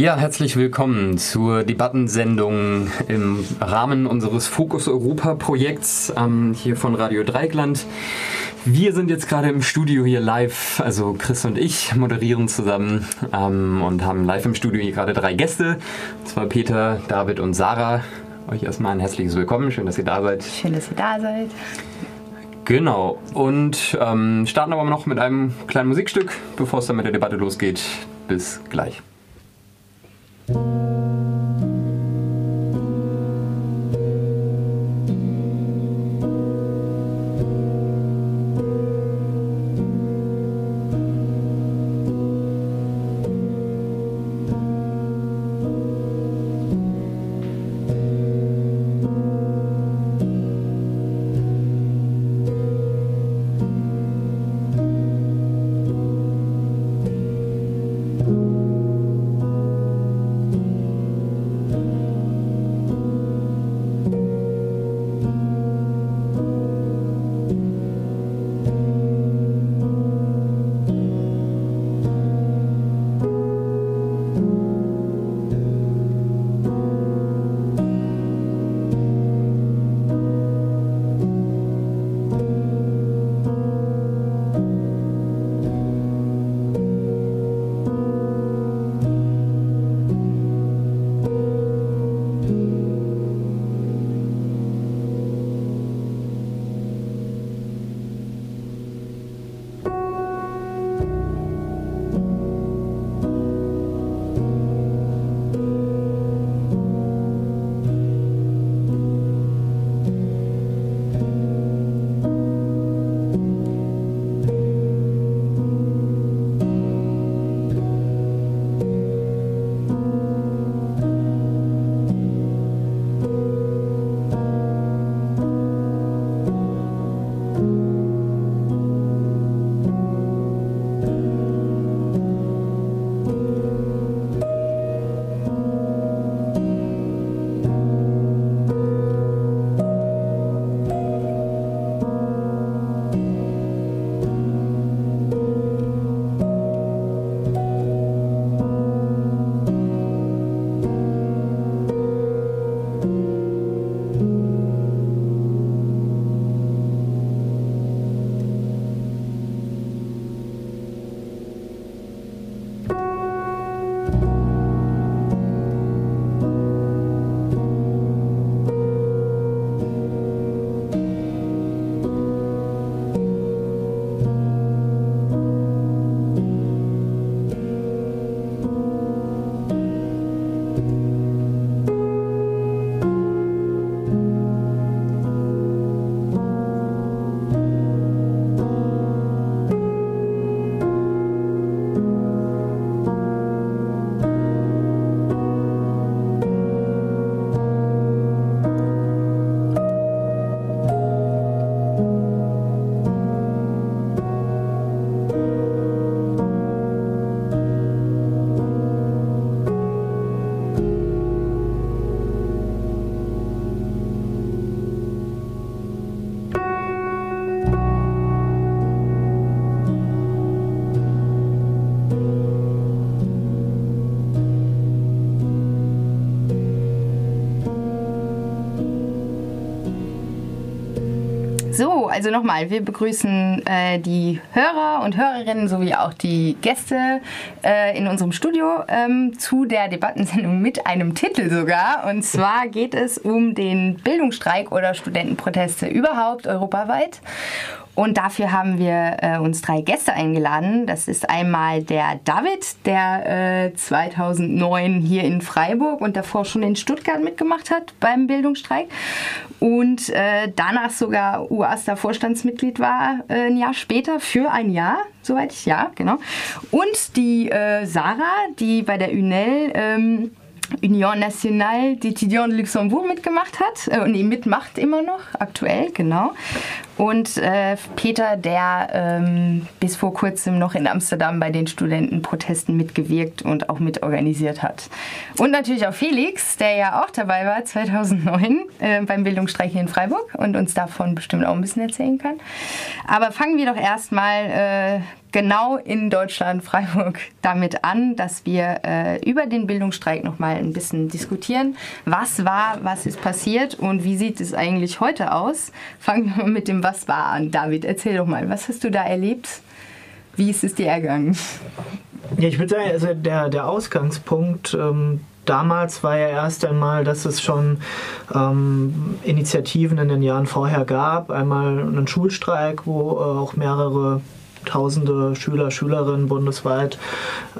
Ja, herzlich willkommen zur Debattensendung im Rahmen unseres Fokus Europa Projekts ähm, hier von Radio Dreieckland. Wir sind jetzt gerade im Studio hier live, also Chris und ich moderieren zusammen ähm, und haben live im Studio hier gerade drei Gäste, und zwar Peter, David und Sarah. Euch erstmal ein herzliches Willkommen, schön, dass ihr da seid. Schön, dass ihr da seid. Genau, und ähm, starten aber noch mit einem kleinen Musikstück, bevor es dann mit der Debatte losgeht. Bis gleich. So, also nochmal, wir begrüßen äh, die Hörer und Hörerinnen sowie auch die Gäste äh, in unserem Studio ähm, zu der Debattensendung mit einem Titel sogar. Und zwar geht es um den Bildungsstreik oder Studentenproteste überhaupt europaweit. Und dafür haben wir äh, uns drei Gäste eingeladen. Das ist einmal der David, der äh, 2009 hier in Freiburg und davor schon in Stuttgart mitgemacht hat beim Bildungsstreik und äh, danach sogar UASTA-Vorstandsmitglied war äh, ein Jahr später für ein Jahr, soweit ich ja, genau. Und die äh, Sarah, die bei der UNEL ähm, Union Nationale d'Étudiants de Luxembourg mitgemacht hat. Äh, nee, mitmacht immer noch, aktuell, genau. Und äh, Peter, der ähm, bis vor kurzem noch in Amsterdam bei den Studentenprotesten mitgewirkt und auch mitorganisiert hat. Und natürlich auch Felix, der ja auch dabei war 2009 äh, beim Bildungsstreik in Freiburg und uns davon bestimmt auch ein bisschen erzählen kann. Aber fangen wir doch erstmal äh, genau in Deutschland, Freiburg, damit an, dass wir äh, über den Bildungsstreik nochmal ein bisschen diskutieren. Was war, was ist passiert und wie sieht es eigentlich heute aus? Fangen wir mit dem Was war an. David, erzähl doch mal, was hast du da erlebt? Wie ist es dir ergangen? Ja, ich würde sagen, also der, der Ausgangspunkt ähm, damals war ja erst einmal, dass es schon ähm, Initiativen in den Jahren vorher gab. Einmal einen Schulstreik, wo äh, auch mehrere tausende Schüler, Schülerinnen bundesweit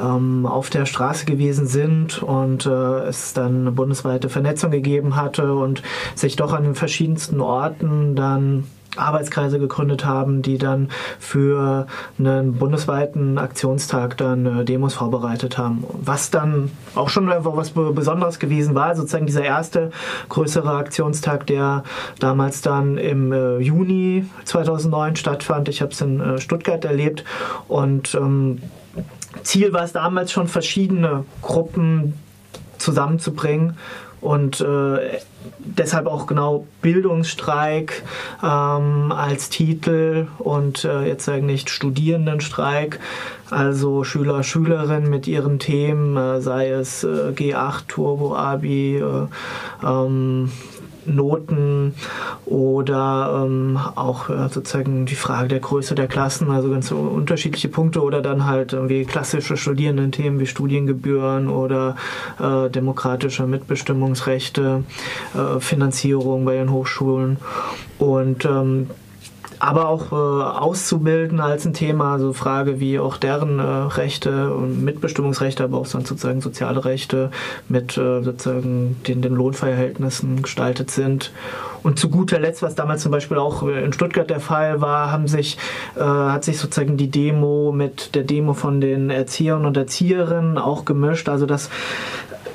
ähm, auf der Straße gewesen sind und äh, es dann eine bundesweite Vernetzung gegeben hatte und sich doch an den verschiedensten Orten dann Arbeitskreise gegründet haben, die dann für einen bundesweiten Aktionstag dann äh, Demos vorbereitet haben. Was dann auch schon einfach was Besonderes gewesen war, sozusagen dieser erste größere Aktionstag, der damals dann im äh, Juni 2009 stattfand. Ich habe es in äh, Stuttgart erlebt und ähm, Ziel war es damals schon, verschiedene Gruppen zusammenzubringen und deshalb auch genau Bildungsstreik ähm, als Titel und äh, jetzt eigentlich Studierendenstreik, also Schüler, Schülerinnen mit ihren Themen, äh, sei es äh, G8, Turbo, Abi, äh, ähm, Noten oder ähm, auch äh, sozusagen die Frage der Größe der Klassen, also ganz unterschiedliche Punkte oder dann halt irgendwie klassische Studierendenthemen wie Studiengebühren oder äh, demokratische Mitbestimmungsrechte, äh, Finanzierung bei den Hochschulen. Und ähm, aber auch äh, auszubilden als ein Thema, also Frage, wie auch deren äh, Rechte und Mitbestimmungsrechte, aber auch sonst sozusagen soziale Rechte mit äh, sozusagen den, den Lohnverhältnissen gestaltet sind. Und zu guter Letzt, was damals zum Beispiel auch in Stuttgart der Fall war, haben sich, äh, hat sich sozusagen die Demo mit der Demo von den Erziehern und Erzieherinnen auch gemischt. Also das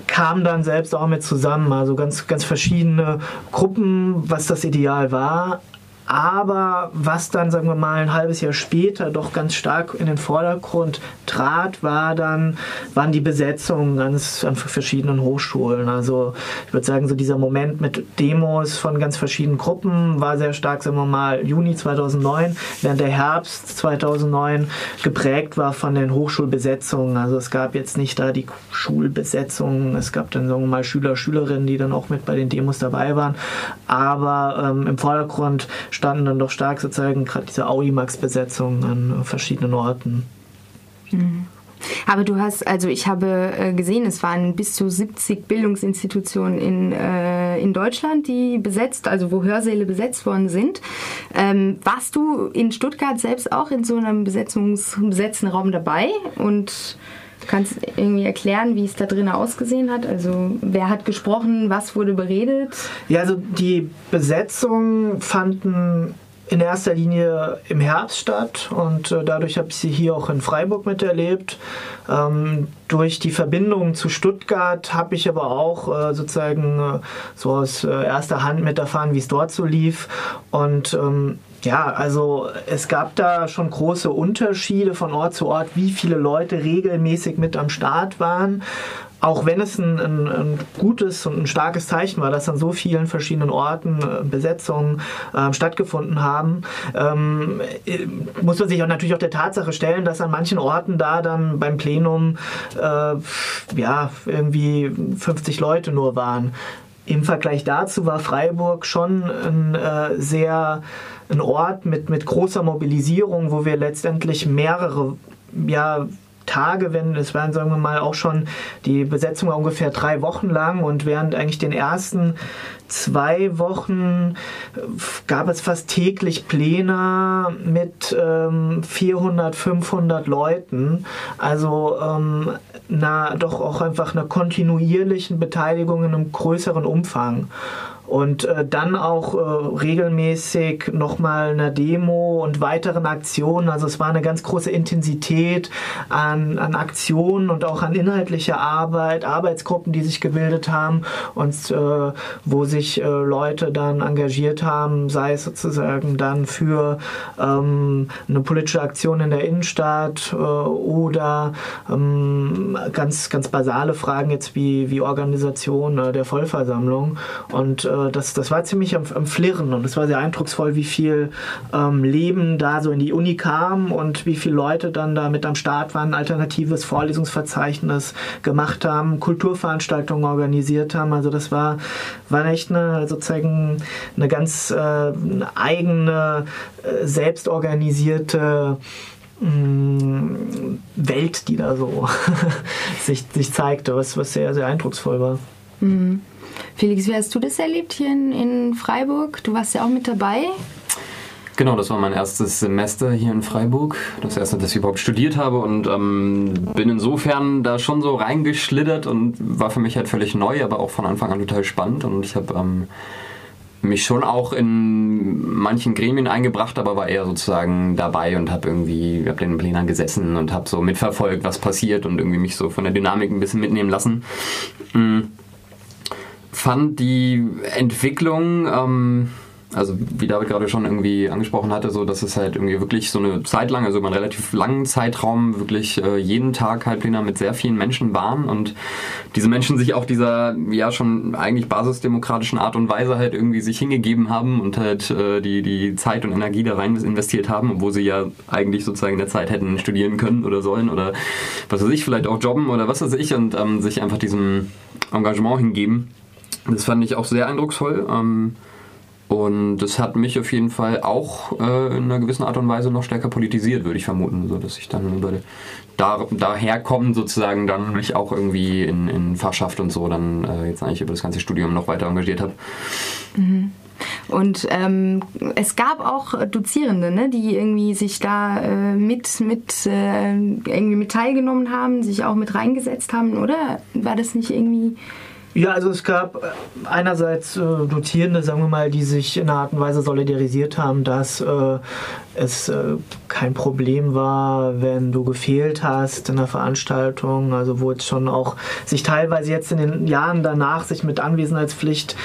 kam dann selbst auch mit zusammen, also ganz, ganz verschiedene Gruppen, was das Ideal war, aber was dann, sagen wir mal, ein halbes Jahr später doch ganz stark in den Vordergrund trat, war dann, waren die Besetzungen ganz an verschiedenen Hochschulen. Also ich würde sagen, so dieser Moment mit Demos von ganz verschiedenen Gruppen war sehr stark, sagen wir mal, Juni 2009, während der Herbst 2009 geprägt war von den Hochschulbesetzungen. Also es gab jetzt nicht da die Schulbesetzungen, es gab dann, sagen wir mal, Schüler, Schülerinnen, die dann auch mit bei den Demos dabei waren. Aber ähm, im Vordergrund standen dann doch stark sozusagen gerade diese Auimax-Besetzungen an verschiedenen Orten. Mhm. Aber du hast, also ich habe äh, gesehen, es waren bis zu 70 Bildungsinstitutionen in, äh, in Deutschland, die besetzt, also wo Hörsäle besetzt worden sind. Ähm, warst du in Stuttgart selbst auch in so einem besetzten Raum dabei und kannst irgendwie erklären, wie es da drinnen ausgesehen hat? Also wer hat gesprochen, was wurde beredet? Ja, also die Besetzungen fanden in erster Linie im Herbst statt und äh, dadurch habe ich sie hier auch in Freiburg miterlebt. Ähm, durch die Verbindung zu Stuttgart habe ich aber auch äh, sozusagen äh, so aus äh, erster Hand mit erfahren, wie es dort so lief und ähm, ja, also es gab da schon große Unterschiede von Ort zu Ort, wie viele Leute regelmäßig mit am Start waren. Auch wenn es ein, ein, ein gutes und ein starkes Zeichen war, dass an so vielen verschiedenen Orten äh, Besetzungen äh, stattgefunden haben, ähm, äh, muss man sich auch natürlich auch der Tatsache stellen, dass an manchen Orten da dann beim Plenum äh, ja irgendwie 50 Leute nur waren. Im Vergleich dazu war Freiburg schon ein äh, sehr ein Ort mit, mit großer Mobilisierung, wo wir letztendlich mehrere ja, Tage, wenn es waren, sagen wir mal, auch schon die Besetzung war ungefähr drei Wochen lang und während eigentlich den ersten zwei Wochen äh, gab es fast täglich Pläne mit ähm, 400, 500 Leuten. Also ähm, na, doch auch einfach einer kontinuierlichen Beteiligung in einem größeren Umfang. Und äh, dann auch äh, regelmäßig nochmal eine Demo und weiteren Aktionen. Also es war eine ganz große Intensität an, an Aktionen und auch an inhaltlicher Arbeit, Arbeitsgruppen, die sich gebildet haben und äh, wo sich äh, Leute dann engagiert haben, sei es sozusagen dann für ähm, eine politische Aktion in der Innenstadt äh, oder ähm, ganz, ganz basale Fragen jetzt wie, wie Organisation äh, der Vollversammlung. Und äh, das, das war ziemlich am, am Flirren und es war sehr eindrucksvoll, wie viel ähm, Leben da so in die Uni kam und wie viele Leute dann da mit am Start waren, alternatives Vorlesungsverzeichnis gemacht haben, Kulturveranstaltungen organisiert haben. Also das war, war echt eine sozusagen eine ganz äh, eigene, äh, selbstorganisierte mm, Welt, die da so sich, sich zeigte, was, was sehr, sehr eindrucksvoll war. Mhm. Felix, wie hast du das erlebt hier in, in Freiburg? Du warst ja auch mit dabei. Genau, das war mein erstes Semester hier in Freiburg. Das erste, dass ich überhaupt studiert habe und ähm, bin insofern da schon so reingeschlittert und war für mich halt völlig neu, aber auch von Anfang an total spannend. Und ich habe ähm, mich schon auch in manchen Gremien eingebracht, aber war eher sozusagen dabei und habe irgendwie, hab den Plenern gesessen und habe so mitverfolgt, was passiert und irgendwie mich so von der Dynamik ein bisschen mitnehmen lassen. Mhm fand die Entwicklung, ähm, also wie David gerade schon irgendwie angesprochen hatte, so dass es halt irgendwie wirklich so eine Zeit lang, also über einen relativ langen Zeitraum, wirklich äh, jeden Tag Halbpläne mit sehr vielen Menschen waren und diese Menschen sich auch dieser ja schon eigentlich basisdemokratischen Art und Weise halt irgendwie sich hingegeben haben und halt äh, die, die Zeit und Energie da rein investiert haben, obwohl sie ja eigentlich sozusagen in der Zeit hätten studieren können oder sollen oder was weiß ich, vielleicht auch jobben oder was weiß ich und ähm, sich einfach diesem Engagement hingeben. Das fand ich auch sehr eindrucksvoll. Ähm, und das hat mich auf jeden Fall auch äh, in einer gewissen Art und Weise noch stärker politisiert, würde ich vermuten. So dass ich dann über da, daher kommen sozusagen dann mich auch irgendwie in, in Fachschaft und so dann äh, jetzt eigentlich über das ganze Studium noch weiter engagiert habe. Mhm. Und ähm, es gab auch Dozierende, ne, die irgendwie sich da äh, mit, mit, äh, irgendwie mit teilgenommen haben, sich auch mit reingesetzt haben, oder? War das nicht irgendwie ja, also es gab äh, einerseits äh, Dozierende, sagen wir mal, die sich in einer Art und Weise solidarisiert haben, dass äh, es äh, kein Problem war, wenn du gefehlt hast in der Veranstaltung, also wo es schon auch sich teilweise jetzt in den Jahren danach sich mit Anwesenheitspflicht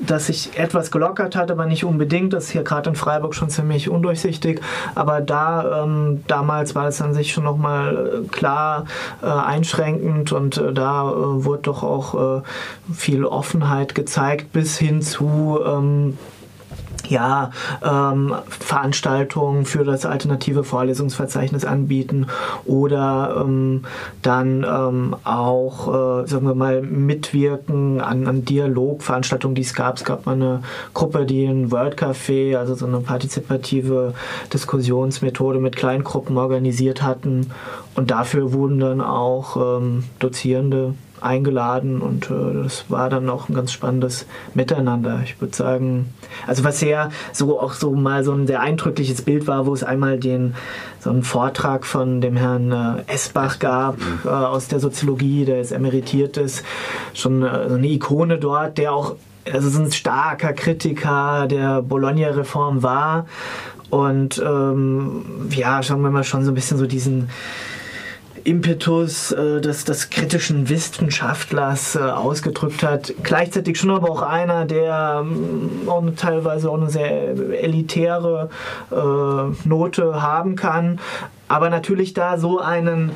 dass sich etwas gelockert hat, aber nicht unbedingt. Das ist hier gerade in Freiburg schon ziemlich undurchsichtig. Aber da ähm, damals war es an sich schon nochmal äh, klar äh, einschränkend und äh, da äh, wurde doch auch äh, viel Offenheit gezeigt bis hin zu ähm, ja, ähm, Veranstaltungen für das alternative Vorlesungsverzeichnis anbieten oder ähm, dann ähm, auch, äh, sagen wir mal, mitwirken an, an Dialogveranstaltungen, die es gab. Es gab mal eine Gruppe, die ein World Café, also so eine partizipative Diskussionsmethode mit Kleingruppen organisiert hatten und dafür wurden dann auch ähm, Dozierende eingeladen und äh, das war dann auch ein ganz spannendes Miteinander. Ich würde sagen, also was sehr so auch so mal so ein sehr eindrückliches Bild war, wo es einmal den so einen Vortrag von dem Herrn äh, Esbach gab äh, aus der Soziologie, der jetzt emeritiert ist, schon äh, so eine Ikone dort, der auch also so ein starker Kritiker der Bologna-Reform war. Und ähm, ja, schauen wir mal schon so ein bisschen so diesen Impetus äh, des, des kritischen Wissenschaftlers äh, ausgedrückt hat. Gleichzeitig schon aber auch einer, der ähm, auch eine, teilweise auch eine sehr elitäre äh, Note haben kann, aber natürlich da so einen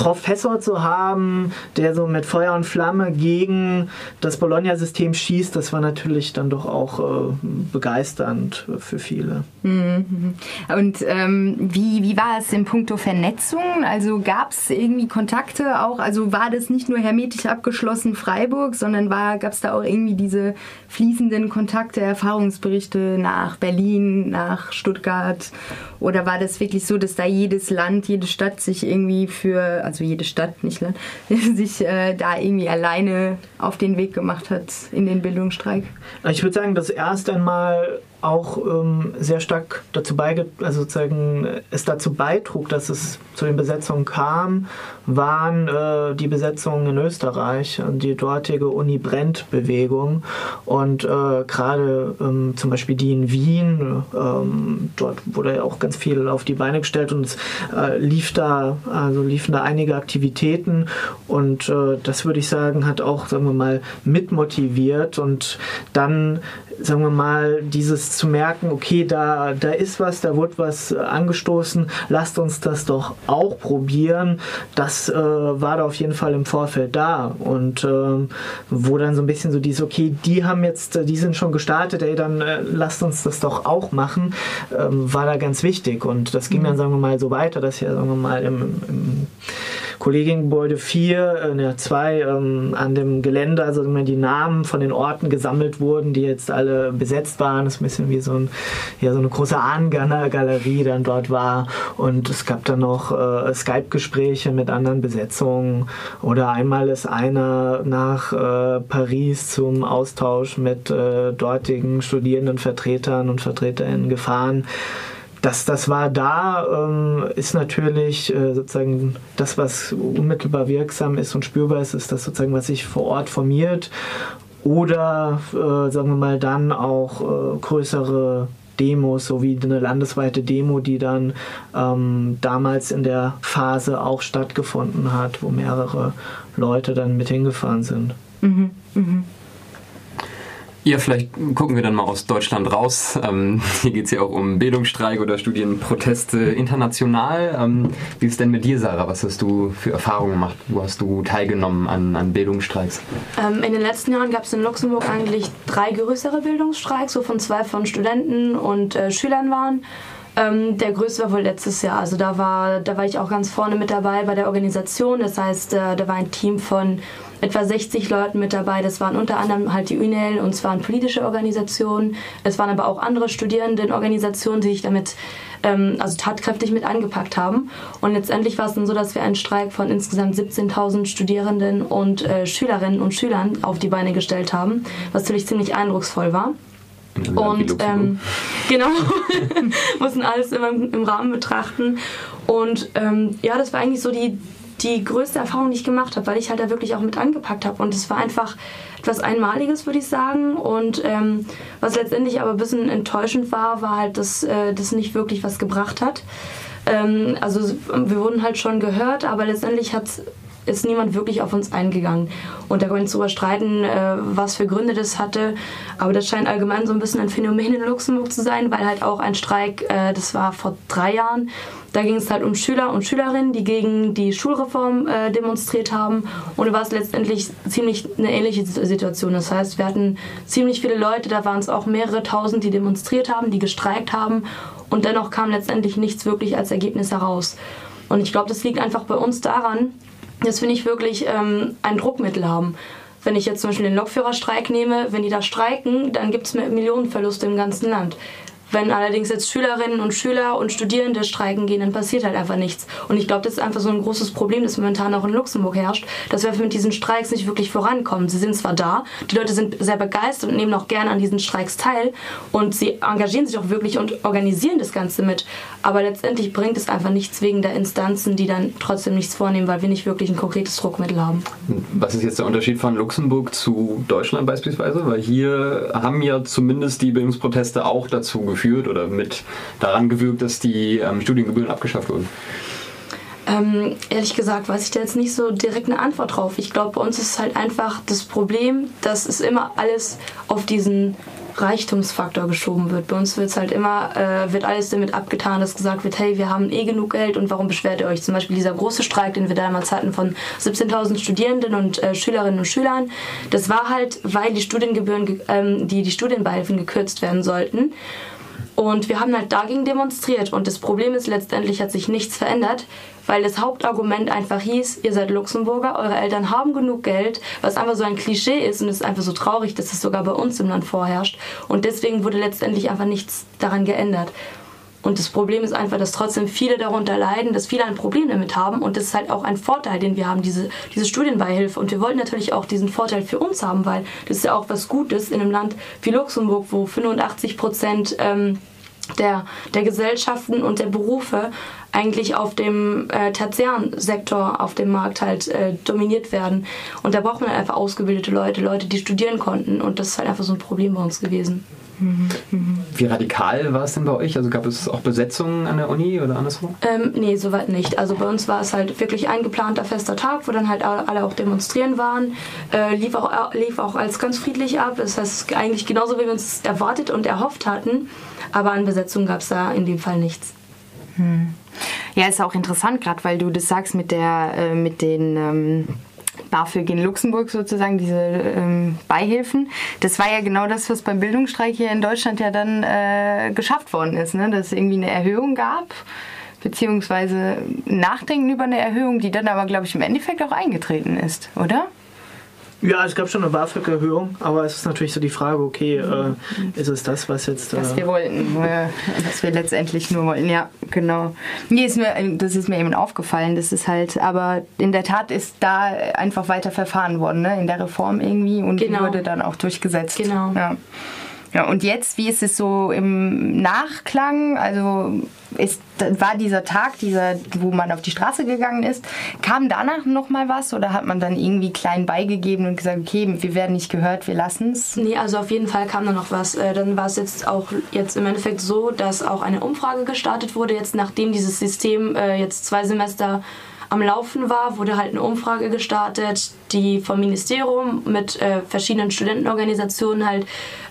Professor zu haben, der so mit Feuer und Flamme gegen das Bologna-System schießt, das war natürlich dann doch auch äh, begeisternd für viele. Mhm. Und ähm, wie, wie war es in puncto Vernetzung? Also gab es irgendwie Kontakte auch? Also war das nicht nur hermetisch abgeschlossen Freiburg, sondern gab es da auch irgendwie diese fließenden Kontakte, Erfahrungsberichte nach Berlin, nach Stuttgart? Oder war das wirklich so, dass da jedes Land, jede Stadt sich irgendwie für, also jede Stadt, nicht Land, sich äh, da irgendwie alleine auf den Weg gemacht hat in den Bildungsstreik? Ich würde sagen, das erst einmal auch ähm, sehr stark dazu beige also sozusagen es dazu beitrug, dass es zu den Besetzungen kam, waren äh, die Besetzungen in Österreich und die dortige Uni Brent-Bewegung und äh, gerade ähm, zum Beispiel die in Wien, ähm, dort wurde ja auch ganz viel auf die Beine gestellt und es äh, lief da, also liefen da einige Aktivitäten und äh, das würde ich sagen, hat auch, sagen wir mal, mitmotiviert und dann sagen wir mal, dieses zu merken, okay, da, da ist was, da wird was angestoßen, lasst uns das doch auch probieren. Das äh, war da auf jeden Fall im Vorfeld da. Und äh, wo dann so ein bisschen so dieses, okay, die haben jetzt, die sind schon gestartet, ey, dann äh, lasst uns das doch auch machen, ähm, war da ganz wichtig. Und das ging dann, mhm. sagen wir mal, so weiter, dass ja, sagen wir mal, im, im Kollegiengebäude 4, äh, ne, 2 ähm, an dem Gelände, also die Namen von den Orten gesammelt wurden, die jetzt alle besetzt waren. Das ist ein bisschen wie so, ein, ja, so eine große Ahnengalerie dann dort war. Und es gab dann noch äh, Skype-Gespräche mit anderen Besetzungen. Oder einmal ist einer nach äh, Paris zum Austausch mit äh, dortigen Studierendenvertretern und Vertreterinnen gefahren das, das war da, ähm, ist natürlich äh, sozusagen das, was unmittelbar wirksam ist und spürbar ist, ist das sozusagen, was sich vor Ort formiert. Oder äh, sagen wir mal dann auch äh, größere Demos, so wie eine landesweite Demo, die dann ähm, damals in der Phase auch stattgefunden hat, wo mehrere Leute dann mit hingefahren sind. Mhm, mh. Ja, vielleicht gucken wir dann mal aus Deutschland raus. Ähm, hier geht es ja auch um Bildungsstreik oder Studienproteste international. Ähm, wie ist denn mit dir, Sarah? Was hast du für Erfahrungen gemacht? Wo hast du teilgenommen an, an Bildungsstreiks? Ähm, in den letzten Jahren gab es in Luxemburg eigentlich drei größere Bildungsstreiks, wovon zwei von Studenten und äh, Schülern waren. Ähm, der größte war wohl letztes Jahr. Also da war, da war ich auch ganz vorne mit dabei bei der Organisation. Das heißt, äh, da war ein Team von etwa 60 Leuten mit dabei. Das waren unter anderem halt die UNEL und es waren politische Organisationen. Es waren aber auch andere Studierendenorganisationen, die sich damit ähm, also tatkräftig mit angepackt haben. Und letztendlich war es dann so, dass wir einen Streik von insgesamt 17.000 Studierenden und äh, Schülerinnen und Schülern auf die Beine gestellt haben, was natürlich ziemlich eindrucksvoll war. Und ähm, genau, mussten alles immer im, im Rahmen betrachten. Und ähm, ja, das war eigentlich so die, die größte Erfahrung, die ich gemacht habe, weil ich halt da wirklich auch mit angepackt habe. Und es war einfach etwas Einmaliges, würde ich sagen. Und ähm, was letztendlich aber ein bisschen enttäuschend war, war halt, dass äh, das nicht wirklich was gebracht hat. Ähm, also wir wurden halt schon gehört, aber letztendlich hat ist niemand wirklich auf uns eingegangen. Und da können wir uns darüber streiten, äh, was für Gründe das hatte. Aber das scheint allgemein so ein bisschen ein Phänomen in Luxemburg zu sein, weil halt auch ein Streik, äh, das war vor drei Jahren, da ging es halt um Schüler und Schülerinnen, die gegen die Schulreform äh, demonstriert haben. Und da war es letztendlich ziemlich eine ähnliche Situation. Das heißt, wir hatten ziemlich viele Leute, da waren es auch mehrere tausend, die demonstriert haben, die gestreikt haben. Und dennoch kam letztendlich nichts wirklich als Ergebnis heraus. Und ich glaube, das liegt einfach bei uns daran, dass wir nicht wirklich ähm, ein Druckmittel haben. Wenn ich jetzt zum Beispiel den Lokführerstreik nehme, wenn die da streiken, dann gibt es Millionenverluste im ganzen Land. Wenn allerdings jetzt Schülerinnen und Schüler und Studierende streiken gehen, dann passiert halt einfach nichts. Und ich glaube, das ist einfach so ein großes Problem, das momentan auch in Luxemburg herrscht, dass wir mit diesen Streiks nicht wirklich vorankommen. Sie sind zwar da, die Leute sind sehr begeistert und nehmen auch gerne an diesen Streiks teil und sie engagieren sich auch wirklich und organisieren das Ganze mit. Aber letztendlich bringt es einfach nichts wegen der Instanzen, die dann trotzdem nichts vornehmen, weil wir nicht wirklich ein konkretes Druckmittel haben. Was ist jetzt der Unterschied von Luxemburg zu Deutschland beispielsweise? Weil hier haben ja zumindest die Bildungsproteste auch dazu geführt, geführt oder mit daran gewirkt, dass die ähm, Studiengebühren abgeschafft wurden? Ähm, ehrlich gesagt weiß ich da jetzt nicht so direkt eine Antwort drauf. Ich glaube, bei uns ist halt einfach das Problem, dass es immer alles auf diesen Reichtumsfaktor geschoben wird. Bei uns wird halt immer, äh, wird alles damit abgetan, dass gesagt wird, hey, wir haben eh genug Geld und warum beschwert ihr euch? Zum Beispiel dieser große Streik, den wir damals hatten von 17.000 Studierenden und äh, Schülerinnen und Schülern, das war halt, weil die Studiengebühren, ähm, die, die Studienbeihilfen gekürzt werden sollten. Und wir haben halt dagegen demonstriert. Und das Problem ist, letztendlich hat sich nichts verändert, weil das Hauptargument einfach hieß, ihr seid Luxemburger, eure Eltern haben genug Geld, was einfach so ein Klischee ist und es ist einfach so traurig, dass es sogar bei uns im Land vorherrscht. Und deswegen wurde letztendlich einfach nichts daran geändert. Und das Problem ist einfach, dass trotzdem viele darunter leiden, dass viele ein Problem damit haben. Und das ist halt auch ein Vorteil, den wir haben, diese, diese Studienbeihilfe. Und wir wollten natürlich auch diesen Vorteil für uns haben, weil das ist ja auch was Gutes in einem Land wie Luxemburg, wo 85 Prozent ähm, der, der Gesellschaften und der Berufe eigentlich auf dem äh, tertiären Sektor auf dem Markt halt äh, dominiert werden. Und da braucht man einfach ausgebildete Leute, Leute, die studieren konnten. Und das ist halt einfach so ein Problem bei uns gewesen. Wie radikal war es denn bei euch? Also gab es auch Besetzungen an der Uni oder anderswo? Ähm, nee, soweit nicht. Also bei uns war es halt wirklich ein geplanter fester Tag, wo dann halt alle auch demonstrieren waren. Äh, lief, auch, lief auch als ganz friedlich ab. Das heißt, eigentlich genauso, wie wir uns erwartet und erhofft hatten. Aber an Besetzung gab es da in dem Fall nichts. Hm. Ja, ist auch interessant, gerade weil du das sagst mit der, äh, mit den ähm, BAföG in Luxemburg sozusagen, diese ähm, Beihilfen. Das war ja genau das, was beim Bildungsstreik hier in Deutschland ja dann äh, geschafft worden ist, ne? dass es irgendwie eine Erhöhung gab beziehungsweise Nachdenken über eine Erhöhung, die dann aber, glaube ich, im Endeffekt auch eingetreten ist, oder? Ja, es gab schon eine BAföG-Erhöhung, aber es ist natürlich so die Frage, okay, äh, ist es das, was jetzt... Äh was wir wollten, was wir letztendlich nur wollten, ja, genau. Nee, ist mir, das ist mir eben aufgefallen, das ist halt, aber in der Tat ist da einfach weiter verfahren worden, ne, in der Reform irgendwie und genau. die wurde dann auch durchgesetzt. Genau. Ja. Ja, und jetzt, wie ist es so im Nachklang? Also ist, war dieser Tag, dieser, wo man auf die Straße gegangen ist, kam danach noch mal was oder hat man dann irgendwie klein beigegeben und gesagt, okay, wir werden nicht gehört, wir lassen es? Nee, also auf jeden Fall kam da noch was. Äh, dann war es jetzt auch jetzt im Endeffekt so, dass auch eine Umfrage gestartet wurde, jetzt nachdem dieses System äh, jetzt zwei Semester am Laufen war, wurde halt eine Umfrage gestartet, die vom Ministerium mit äh, verschiedenen Studentenorganisationen halt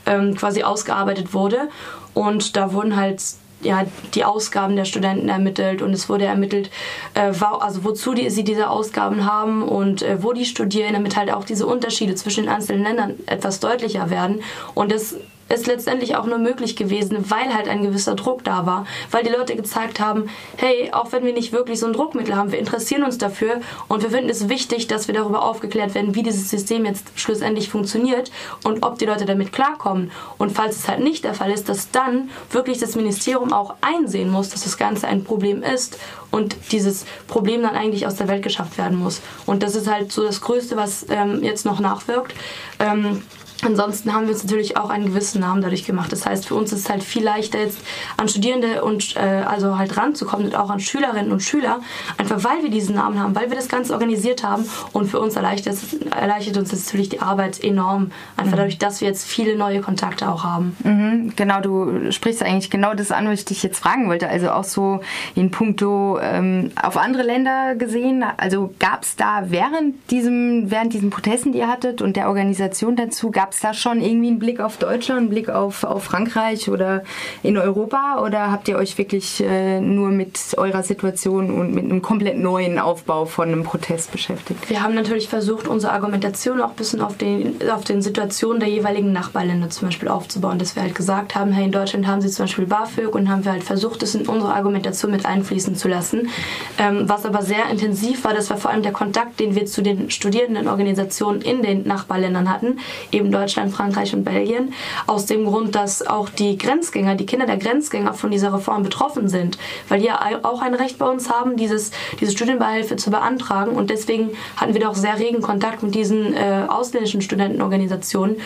ähm, quasi ausgearbeitet wurde. Und da wurden halt ja, die Ausgaben der Studenten ermittelt und es wurde ermittelt, äh, also wozu die, sie diese Ausgaben haben und äh, wo die studieren, damit halt auch diese Unterschiede zwischen den einzelnen Ländern etwas deutlicher werden. Und das ist letztendlich auch nur möglich gewesen, weil halt ein gewisser Druck da war, weil die Leute gezeigt haben, hey, auch wenn wir nicht wirklich so ein Druckmittel haben, wir interessieren uns dafür und wir finden es wichtig, dass wir darüber aufgeklärt werden, wie dieses System jetzt schlussendlich funktioniert und ob die Leute damit klarkommen. Und falls es halt nicht der Fall ist, dass dann wirklich das Ministerium auch einsehen muss, dass das Ganze ein Problem ist und dieses Problem dann eigentlich aus der Welt geschafft werden muss. Und das ist halt so das Größte, was ähm, jetzt noch nachwirkt. Ähm, Ansonsten haben wir uns natürlich auch einen gewissen Namen dadurch gemacht. Das heißt, für uns ist es halt viel leichter jetzt an Studierende und äh, also halt ranzukommen und auch an Schülerinnen und Schüler, einfach weil wir diesen Namen haben, weil wir das Ganze organisiert haben und für uns erleichtert, erleichtert uns das natürlich die Arbeit enorm, einfach mhm. dadurch, dass wir jetzt viele neue Kontakte auch haben. Mhm, genau, du sprichst eigentlich genau das an, was ich dich jetzt fragen wollte. Also auch so in puncto ähm, auf andere Länder gesehen. Also gab es da während diesem während diesen Protesten, die ihr hattet und der Organisation dazu, gab Gab es da schon irgendwie einen Blick auf Deutschland, einen Blick auf, auf Frankreich oder in Europa? Oder habt ihr euch wirklich äh, nur mit eurer Situation und mit einem komplett neuen Aufbau von einem Protest beschäftigt? Wir haben natürlich versucht, unsere Argumentation auch ein bisschen auf den, auf den Situationen der jeweiligen Nachbarländer zum Beispiel aufzubauen. Dass wir halt gesagt haben, hey, in Deutschland haben sie zum Beispiel BAföG und haben wir halt versucht, das in unsere Argumentation mit einfließen zu lassen. Ähm, was aber sehr intensiv war, das war vor allem der Kontakt, den wir zu den Studierendenorganisationen in den Nachbarländern hatten, eben Deutschland, Frankreich und Belgien. Aus dem Grund, dass auch die Grenzgänger, die Kinder der Grenzgänger von dieser Reform betroffen sind, weil die ja auch ein Recht bei uns haben, dieses, diese Studienbeihilfe zu beantragen. Und deswegen hatten wir doch sehr regen Kontakt mit diesen äh, ausländischen Studentenorganisationen.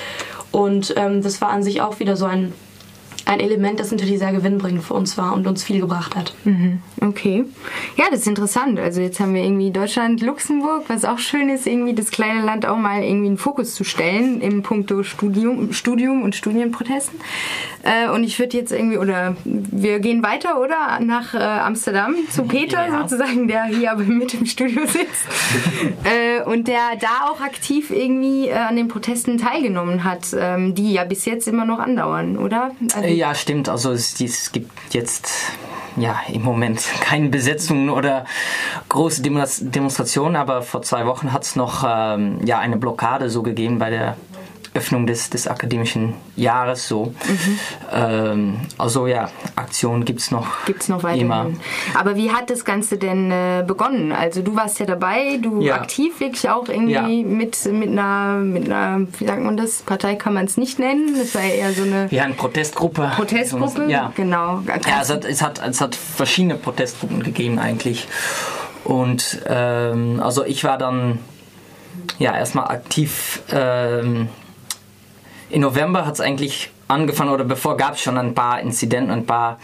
Und ähm, das war an sich auch wieder so ein ein Element, das natürlich sehr gewinnbringend für uns war und uns viel gebracht hat. Mhm. Okay. Ja, das ist interessant. Also jetzt haben wir irgendwie Deutschland, Luxemburg, was auch schön ist, irgendwie das kleine Land auch mal irgendwie in den Fokus zu stellen im Punkto Studium, Studium und Studienprotesten. Äh, und ich würde jetzt irgendwie, oder wir gehen weiter, oder? Nach äh, Amsterdam zu Peter ja. sozusagen, der hier aber mit im Studio sitzt. äh, und der da auch aktiv irgendwie an den Protesten teilgenommen hat, ähm, die ja bis jetzt immer noch andauern, oder? Also ja, stimmt. Also es, es gibt jetzt ja im Moment keine Besetzungen oder große Demonstrationen, aber vor zwei Wochen hat es noch ähm, ja eine Blockade so gegeben bei der Öffnung des, des akademischen Jahres so. Ähm, also ja, Aktionen gibt es noch. Gibt es noch weiterhin. Immer. Aber wie hat das Ganze denn äh, begonnen? Also du warst ja dabei, du Ja. aktiv wirklich auch irgendwie Ja. mit, mit, einer, mit einer, wie sagt man das, Partei kann man es nicht nennen, das war ja eher so eine Ja, eine Protestgruppe. Protestgruppe. Ja. Genau. Ja, es hat, es, hat, es hat verschiedene Protestgruppen gegeben eigentlich. Und ähm, also ich war dann ja erstmal aktiv. Ähm, Im November hat es eigentlich angefangen, oder bevor gab es schon ein paar Inzidenten, ein paar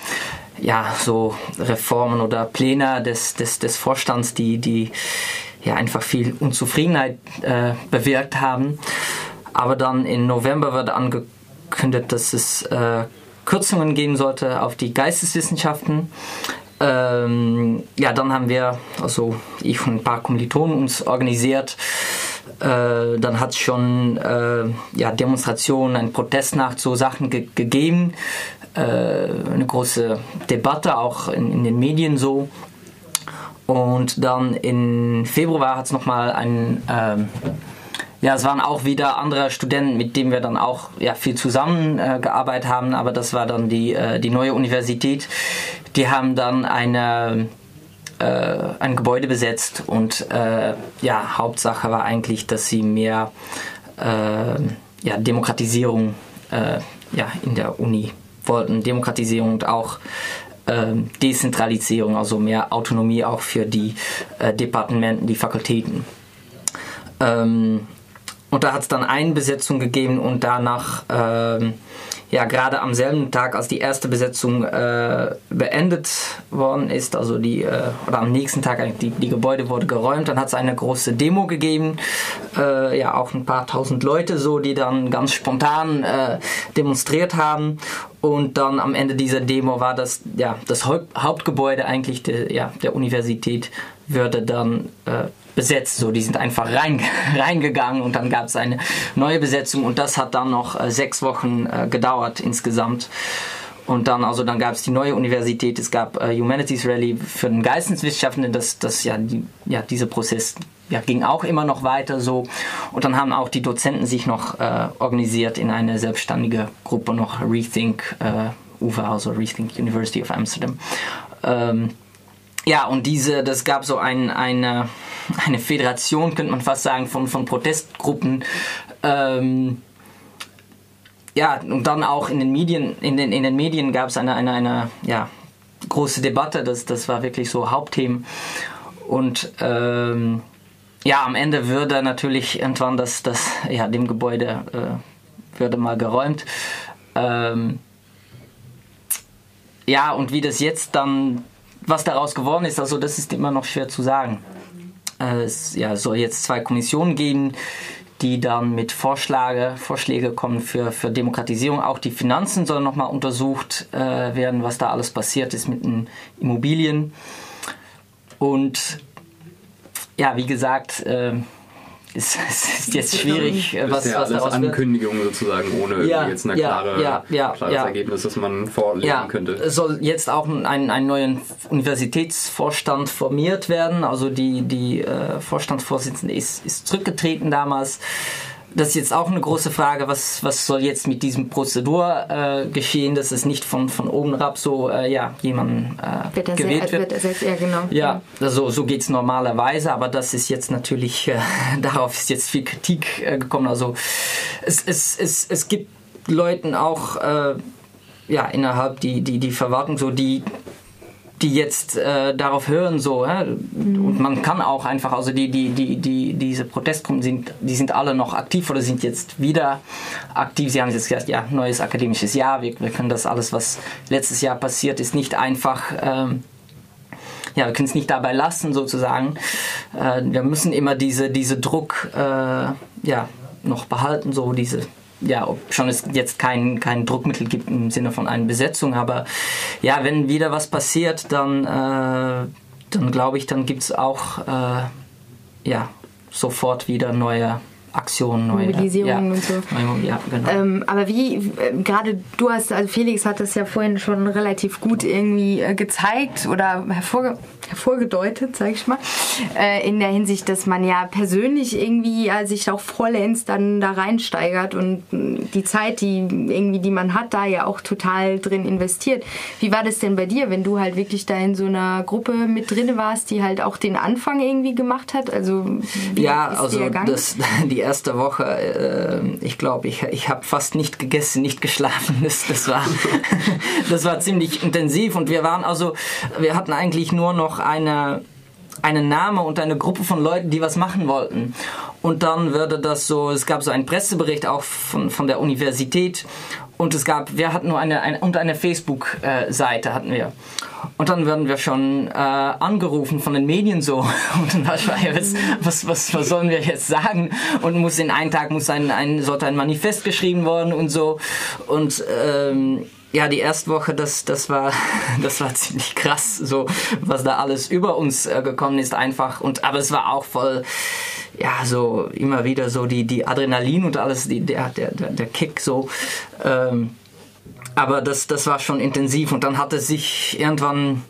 ja, so Reformen oder Pläne des, des, des Vorstands, die, die ja einfach viel Unzufriedenheit äh, bewirkt haben. Aber dann im November wurde angekündigt, dass es äh, Kürzungen geben sollte auf die Geisteswissenschaften. Ähm, ja, dann haben wir, also ich und ein paar Kommilitonen uns organisiert. Äh, dann hat es schon äh, ja, Demonstrationen, eine Protestnacht, so Sachen ge gegeben. Äh, eine große Debatte auch in, in den Medien so. Und dann im Februar hat es nochmal ein, ähm, ja, es waren auch wieder andere Studenten, mit denen wir dann auch ja, viel zusammengearbeitet äh, haben, aber das war dann die, äh, die neue Universität. Die haben dann eine, äh, ein Gebäude besetzt und äh, ja, Hauptsache war eigentlich, dass sie mehr äh, ja, Demokratisierung äh, ja, in der Uni wollten. Demokratisierung und auch ähm, Dezentralisierung, also mehr Autonomie auch für die äh, Departementen, die Fakultäten. Ähm, und da hat es dann eine Besetzung gegeben und danach, ähm, ja, gerade am selben Tag, als die erste Besetzung äh, beendet worden ist, also die, äh, oder am nächsten Tag eigentlich, die, die Gebäude wurde geräumt, dann hat es eine große Demo gegeben, äh, ja, auch ein paar tausend Leute so, die dann ganz spontan äh, demonstriert haben. Und dann am Ende dieser Demo war das, ja, das Haupt Hauptgebäude eigentlich der, ja, der Universität würde dann äh, besetzt. So, die sind einfach rein, reingegangen und dann gab es eine neue Besetzung und das hat dann noch äh, sechs Wochen äh, gedauert insgesamt. Und dann, also dann gab es die neue Universität, es gab äh, Humanities Rally für den Geisteswissenschaften, das, das ja, die, ja, dieser Prozess ja, ging auch immer noch weiter so. Und dann haben auch die Dozenten sich noch äh, organisiert in eine selbstständige Gruppe, noch Rethink äh, UVA, also Rethink University of Amsterdam. Ähm, ja, und diese, das gab so ein, eine, eine Föderation, könnte man fast sagen, von, von Protestgruppen. Ähm, ja, und dann auch in den Medien, in den, in den Medien gab es eine, eine, eine ja, große Debatte, das, das war wirklich so Hauptthemen. Und ähm, ja, am Ende würde natürlich irgendwann das, das ja, dem Gebäude äh, würde mal geräumt. Ähm, ja, und wie das jetzt dann, was daraus geworden ist, also das ist immer noch schwer zu sagen. Äh, es ja, soll jetzt zwei Kommissionen geben, die dann mit Vorschläge, Vorschläge kommen für, für Demokratisierung. Auch die Finanzen sollen nochmal untersucht äh, werden, was da alles passiert ist mit den Immobilien. Und ja, wie gesagt, äh, es, es ist jetzt schwierig, äh, was, Bisher was daraus wird. Ankündigungen sozusagen, ohne Ja, jetzt eine ja, klare, ja, ja, klares ja. Ergebnis, das man vorlegen Ja, könnte. es soll jetzt auch ein, einen neuen Universitätsvorstand formiert werden. Also die, die äh, Vorstandsvorsitzende ist, ist zurückgetreten damals. Das ist jetzt auch eine große Frage, was, was soll jetzt mit diesem Prozedur äh, geschehen, dass es nicht von, von oben herab so äh, ja, jemand äh, Wird gewählt sehr, wird. wird ja, genau. Ja, also so geht es normalerweise, aber das ist jetzt natürlich, äh, darauf ist jetzt viel Kritik äh, gekommen. Also es, es, es, es gibt Leuten auch äh, ja, innerhalb die, die, die Verwaltung so, die die jetzt äh, darauf hören so hä? und man kann auch einfach also die die die die diese Protestgruppen sind die sind alle noch aktiv oder sind jetzt wieder aktiv sie haben jetzt gesagt ja neues akademisches Jahr wir, wir können das alles was letztes Jahr passiert ist nicht einfach ähm, ja, wir können es nicht dabei lassen sozusagen. Äh, wir müssen immer diese, diese Druck äh, ja, noch behalten, so diese, ja, ob schon es jetzt kein, kein Druckmittel gibt im Sinne von einer Besetzung, aber ja, wenn wieder was passiert, dann, äh, dann glaube ich, dann gibt es auch äh, ja, sofort wieder neue Aktionen, neue Mobilisierungen ja, und so. Neue, ja, genau. Ähm, aber wie, äh, gerade du hast, also Felix hat das ja vorhin schon relativ gut irgendwie äh, gezeigt oder hervorge hervorgedeutet, sag ich mal, äh, in der Hinsicht, dass man ja persönlich irgendwie sich auch vollends dann da reinsteigert und mh, die Zeit, die irgendwie, die man hat, da ja auch total drin investiert. Wie war das denn bei dir, wenn du halt wirklich da in so einer Gruppe mit drin warst, die halt auch den Anfang irgendwie gemacht hat? Also wie ja, ist also das, die erste Woche, äh, ich glaube, ich, ich habe fast nicht gegessen, nicht geschlafen. Das, das, war, das war ziemlich intensiv und wir waren also, wir hatten eigentlich nur noch eine einen Name und eine Gruppe von Leuten, die was machen wollten. Und dann würde das so, es gab so einen Pressebericht auch von, von der Universität und es gab, wir hatten nur eine, eine und eine Facebook-Seite hatten wir. Und dann werden wir schon äh, angerufen von den Medien so und dann war ich, was, was, was, was sollen wir jetzt sagen? Und muss in einem Tag muss ein, ein sollte ein Manifest geschrieben worden und so und ähm, ja, die erste Woche, das, das, war, das war ziemlich krass, so was da alles über uns äh, gekommen ist, einfach. Und, aber es war auch voll, ja, so immer wieder so die, die Adrenalin und alles, die, der, der der Kick so. Ähm, aber das, das war schon intensiv und dann hat es sich irgendwann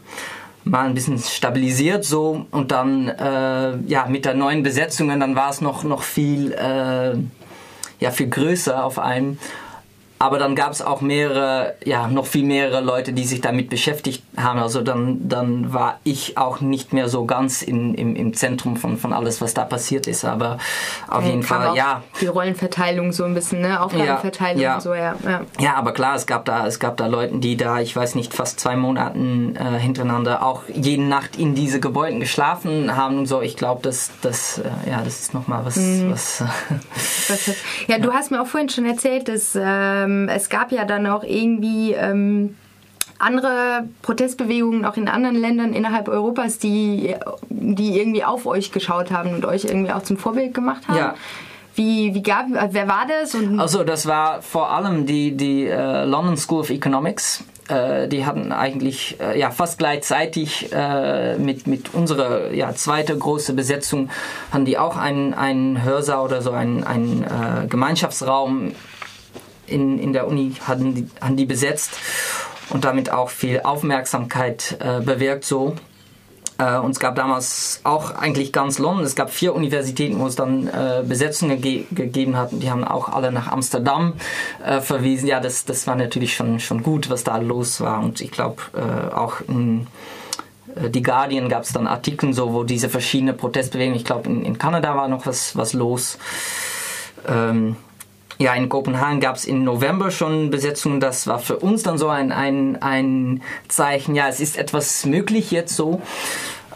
mal ein bisschen stabilisiert so und dann äh, ja mit der neuen Besetzungen dann war es noch noch viel äh, ja viel größer auf einem aber dann gab es auch mehrere, ja, noch viel mehrere Leute, die sich damit beschäftigt haben. Also dann, dann war ich auch nicht mehr so ganz in, im, im Zentrum von, von alles, was da passiert ist. Aber auf jeden kam Fall, auch ja. Die Rollenverteilung so ein bisschen, ne? Aufgabenverteilung Ja, ja. und so, ja. ja. Ja, aber klar, es gab da, es gab da Leute, die da, ich weiß nicht, fast zwei Monaten äh, hintereinander auch jede Nacht in diese Gebäuden geschlafen haben und so. Ich glaube, das, das, äh, ja, das ist nochmal was, Mhm. was. Was ist- Ja, du hast mir auch vorhin schon erzählt, dass ähm, es gab ja dann auch irgendwie ähm, andere Protestbewegungen auch in anderen Ländern innerhalb Europas, die, die irgendwie auf euch geschaut haben und euch irgendwie auch zum Vorbild gemacht haben. Ja. Wie, wie gab, wer war das? Und Also das war vor allem die, die äh, London School of Economics. Äh, die hatten eigentlich äh, ja, fast gleichzeitig äh, mit, mit unserer ja, zweite große Besetzung hatten die auch einen, einen Hörsaal oder so einen, einen äh, Gemeinschaftsraum in, in der Uni hatten die, haben die besetzt und damit auch viel Aufmerksamkeit äh, bewirkt so. Äh, und es gab damals auch eigentlich ganz London, es gab vier Universitäten, wo es dann äh, Besetzungen ge gegeben hat. Und Die haben auch alle nach Amsterdam äh, verwiesen. Ja, das, das war natürlich schon, schon gut, was da los war. Und ich glaube äh, auch in äh, die Guardian gab es dann Artikel, so, wo diese verschiedenen Protestbewegungen, ich glaube in, in Kanada war noch was, was los. Ähm, ja, in Kopenhagen gab es im November schon Besetzungen. Das war für uns dann so ein, ein, ein Zeichen, ja, es ist etwas möglich jetzt so.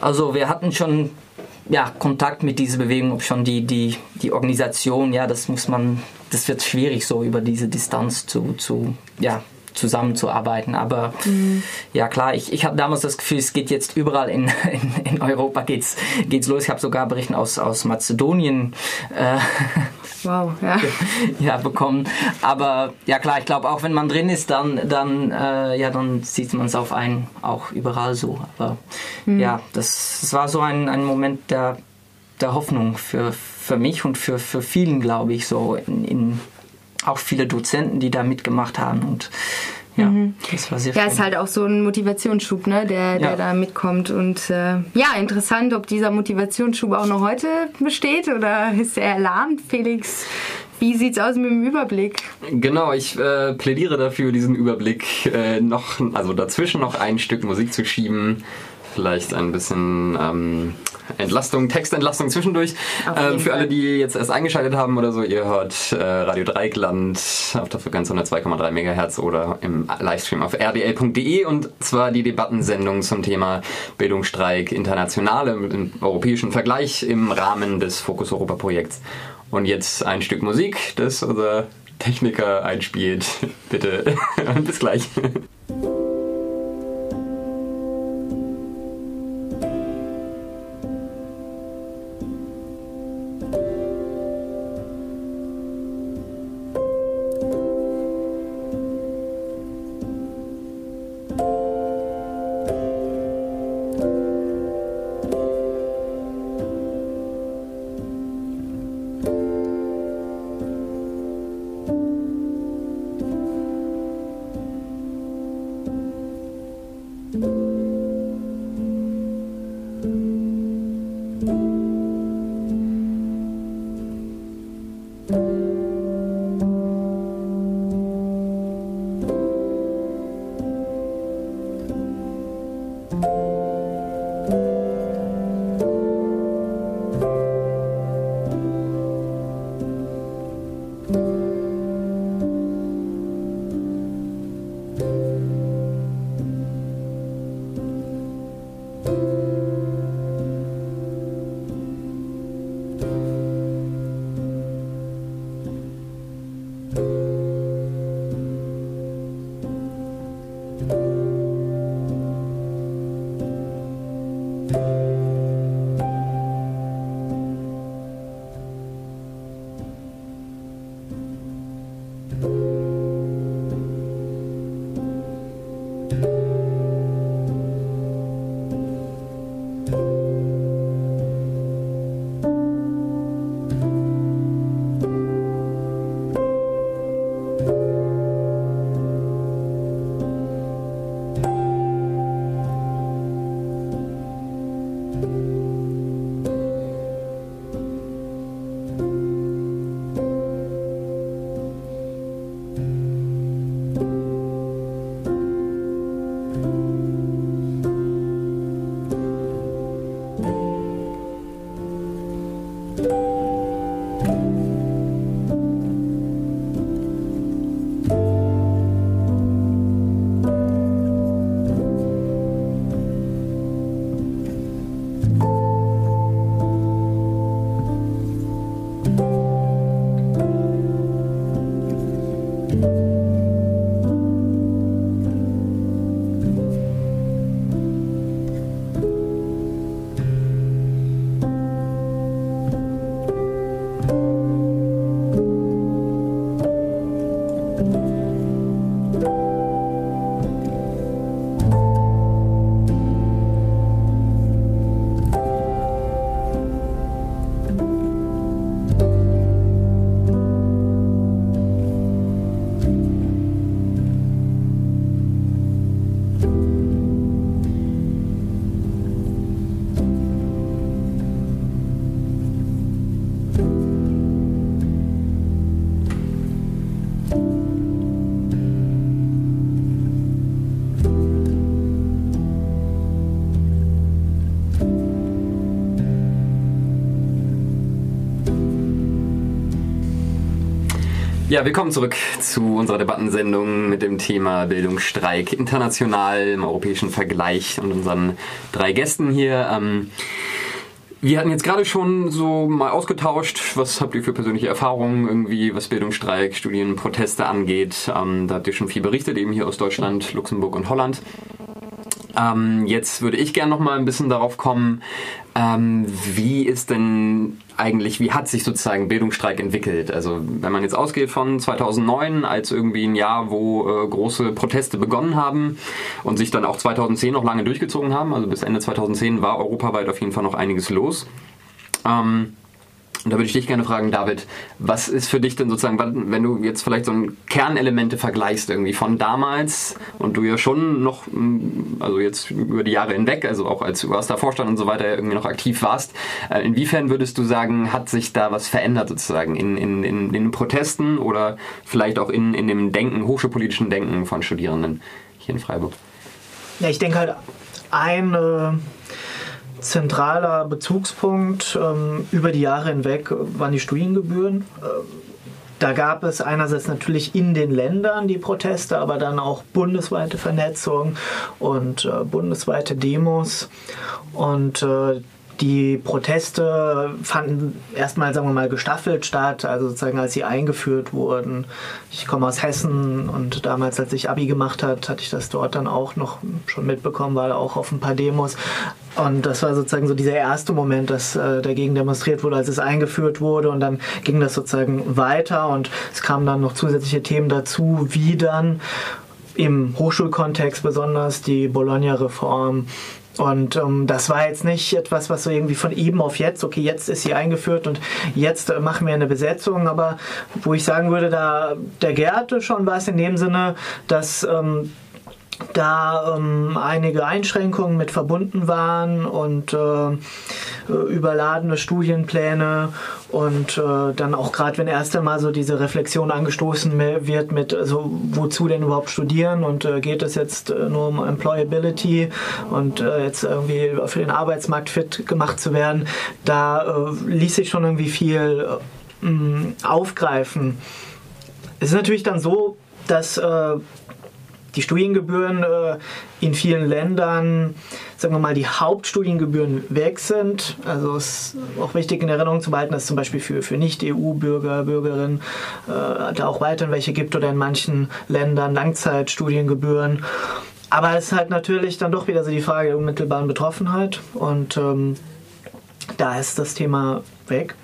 Also wir hatten schon ja, Kontakt mit dieser Bewegung, ob schon die, die, die Organisation, ja, das muss man, das wird schwierig so über diese Distanz zu, zu ja, zusammenzuarbeiten. Aber ja klar, ich, ich habe damals das Gefühl, es geht jetzt überall in, in, in Europa geht's, geht's los. Ich habe sogar Berichten aus, aus Mazedonien äh, wow, ja. ja, bekommen. Aber ja klar, ich glaube auch wenn man drin ist, dann, dann, äh, ja, dann sieht man es auf einen auch überall so. Aber ja, das, das war so ein, ein Moment der, der Hoffnung für, für mich und für, für vielen, glaube ich, so in, in auch viele Dozenten, die da mitgemacht haben und ja, das war sehr Ja, schön. ist halt auch so ein Motivationsschub, ne, der, der Ja. da mitkommt. Und äh, ja, interessant, ob dieser Motivationsschub auch noch heute besteht oder ist er erlahmt, Felix? Wie sieht's aus mit dem Überblick? Genau, ich äh, plädiere dafür, diesen Überblick äh, noch, also dazwischen noch ein Stück Musik zu schieben. Vielleicht ein bisschen ähm, Entlastung, Textentlastung zwischendurch. Ähm, für alle, die jetzt erst eingeschaltet haben oder so, ihr hört äh, Radio Dreieckland auf der Frequenz 102,3 MHz oder im Livestream auf rdl.de und zwar die Debattensendung zum Thema Bildungsstreik international im, europäischen Vergleich im Rahmen des Fokus Europa Projekts. Und jetzt ein Stück Musik, das unser Techniker einspielt. Bitte. Bis gleich. Ja, willkommen zurück zu unserer Debattensendung mit dem Thema Bildungsstreik international im europäischen Vergleich und unseren drei Gästen hier. Ähm, wir hatten jetzt gerade schon so mal ausgetauscht, was habt ihr für persönliche Erfahrungen irgendwie, was Bildungsstreik, Studienproteste angeht. Ähm, da habt ihr schon viel berichtet, eben hier aus Deutschland, Luxemburg und Holland. Ähm, jetzt würde ich gerne noch mal ein bisschen darauf kommen, ähm, wie ist denn eigentlich, wie hat sich sozusagen Bildungsstreik entwickelt? Also wenn man jetzt ausgeht von 2009 als irgendwie ein Jahr, wo äh, große Proteste begonnen haben und sich dann auch 2010 noch lange durchgezogen haben, also bis Ende 2010 war europaweit auf jeden Fall noch einiges los. Ähm, und da würde ich dich gerne fragen, David, was ist für dich denn sozusagen, wenn du jetzt vielleicht so ein Kernelemente vergleichst irgendwie von damals und du ja schon noch, mm, also jetzt über die Jahre hinweg, also auch als du Vorstand und so weiter irgendwie noch aktiv warst, äh, inwiefern würdest du sagen, hat sich da was verändert sozusagen in, in, in, in den Protesten oder vielleicht auch in, in dem Denken, hochschulpolitischen Denken von Studierenden hier in Freiburg? Ja, ich denke halt, eine zentraler Bezugspunkt ähm, über die Jahre hinweg waren die Studiengebühren. Ähm, da gab es einerseits natürlich in den Ländern die Proteste, aber dann auch bundesweite Vernetzung und äh, bundesweite Demos. Und äh, die Proteste fanden erstmal, sagen wir mal, gestaffelt statt, also sozusagen als sie eingeführt wurden. Ich komme aus Hessen und damals, als ich Abi gemacht hat, hatte ich das dort dann auch noch schon mitbekommen, war auch auf ein paar Demos. Und das war sozusagen so dieser erste Moment, dass äh, dagegen demonstriert wurde, als es eingeführt wurde. Und dann ging das sozusagen weiter und es kamen dann noch zusätzliche Themen dazu, wie dann im Hochschulkontext besonders die Bologna-Reform und ähm, das war jetzt nicht etwas, was so irgendwie von eben auf jetzt, okay, jetzt ist sie eingeführt und jetzt äh, machen wir eine Besetzung, aber wo ich sagen würde, da der gärte schon was in dem Sinne, dass ähm, da ähm, einige Einschränkungen mit verbunden waren und äh, überladene Studienpläne und äh, dann auch gerade, wenn erst einmal so diese Reflexion angestoßen wird mit, also wozu denn überhaupt studieren und äh, geht es jetzt äh, nur um Employability und äh, jetzt irgendwie für den Arbeitsmarkt fit gemacht zu werden, da äh, ließ sich schon irgendwie viel aufgreifen. Es ist natürlich dann so, dass die Studiengebühren äh, in vielen Ländern, sagen wir mal, die Hauptstudiengebühren weg sind. Also es ist auch wichtig in Erinnerung zu behalten, dass es zum Beispiel für, für Nicht-EU-Bürger, Bürgerinnen äh, da auch weiterhin welche gibt oder in manchen Ländern Langzeitstudiengebühren. Aber es ist halt natürlich dann doch wieder so die Frage der unmittelbaren Betroffenheit und ähm, da ist das Thema weg.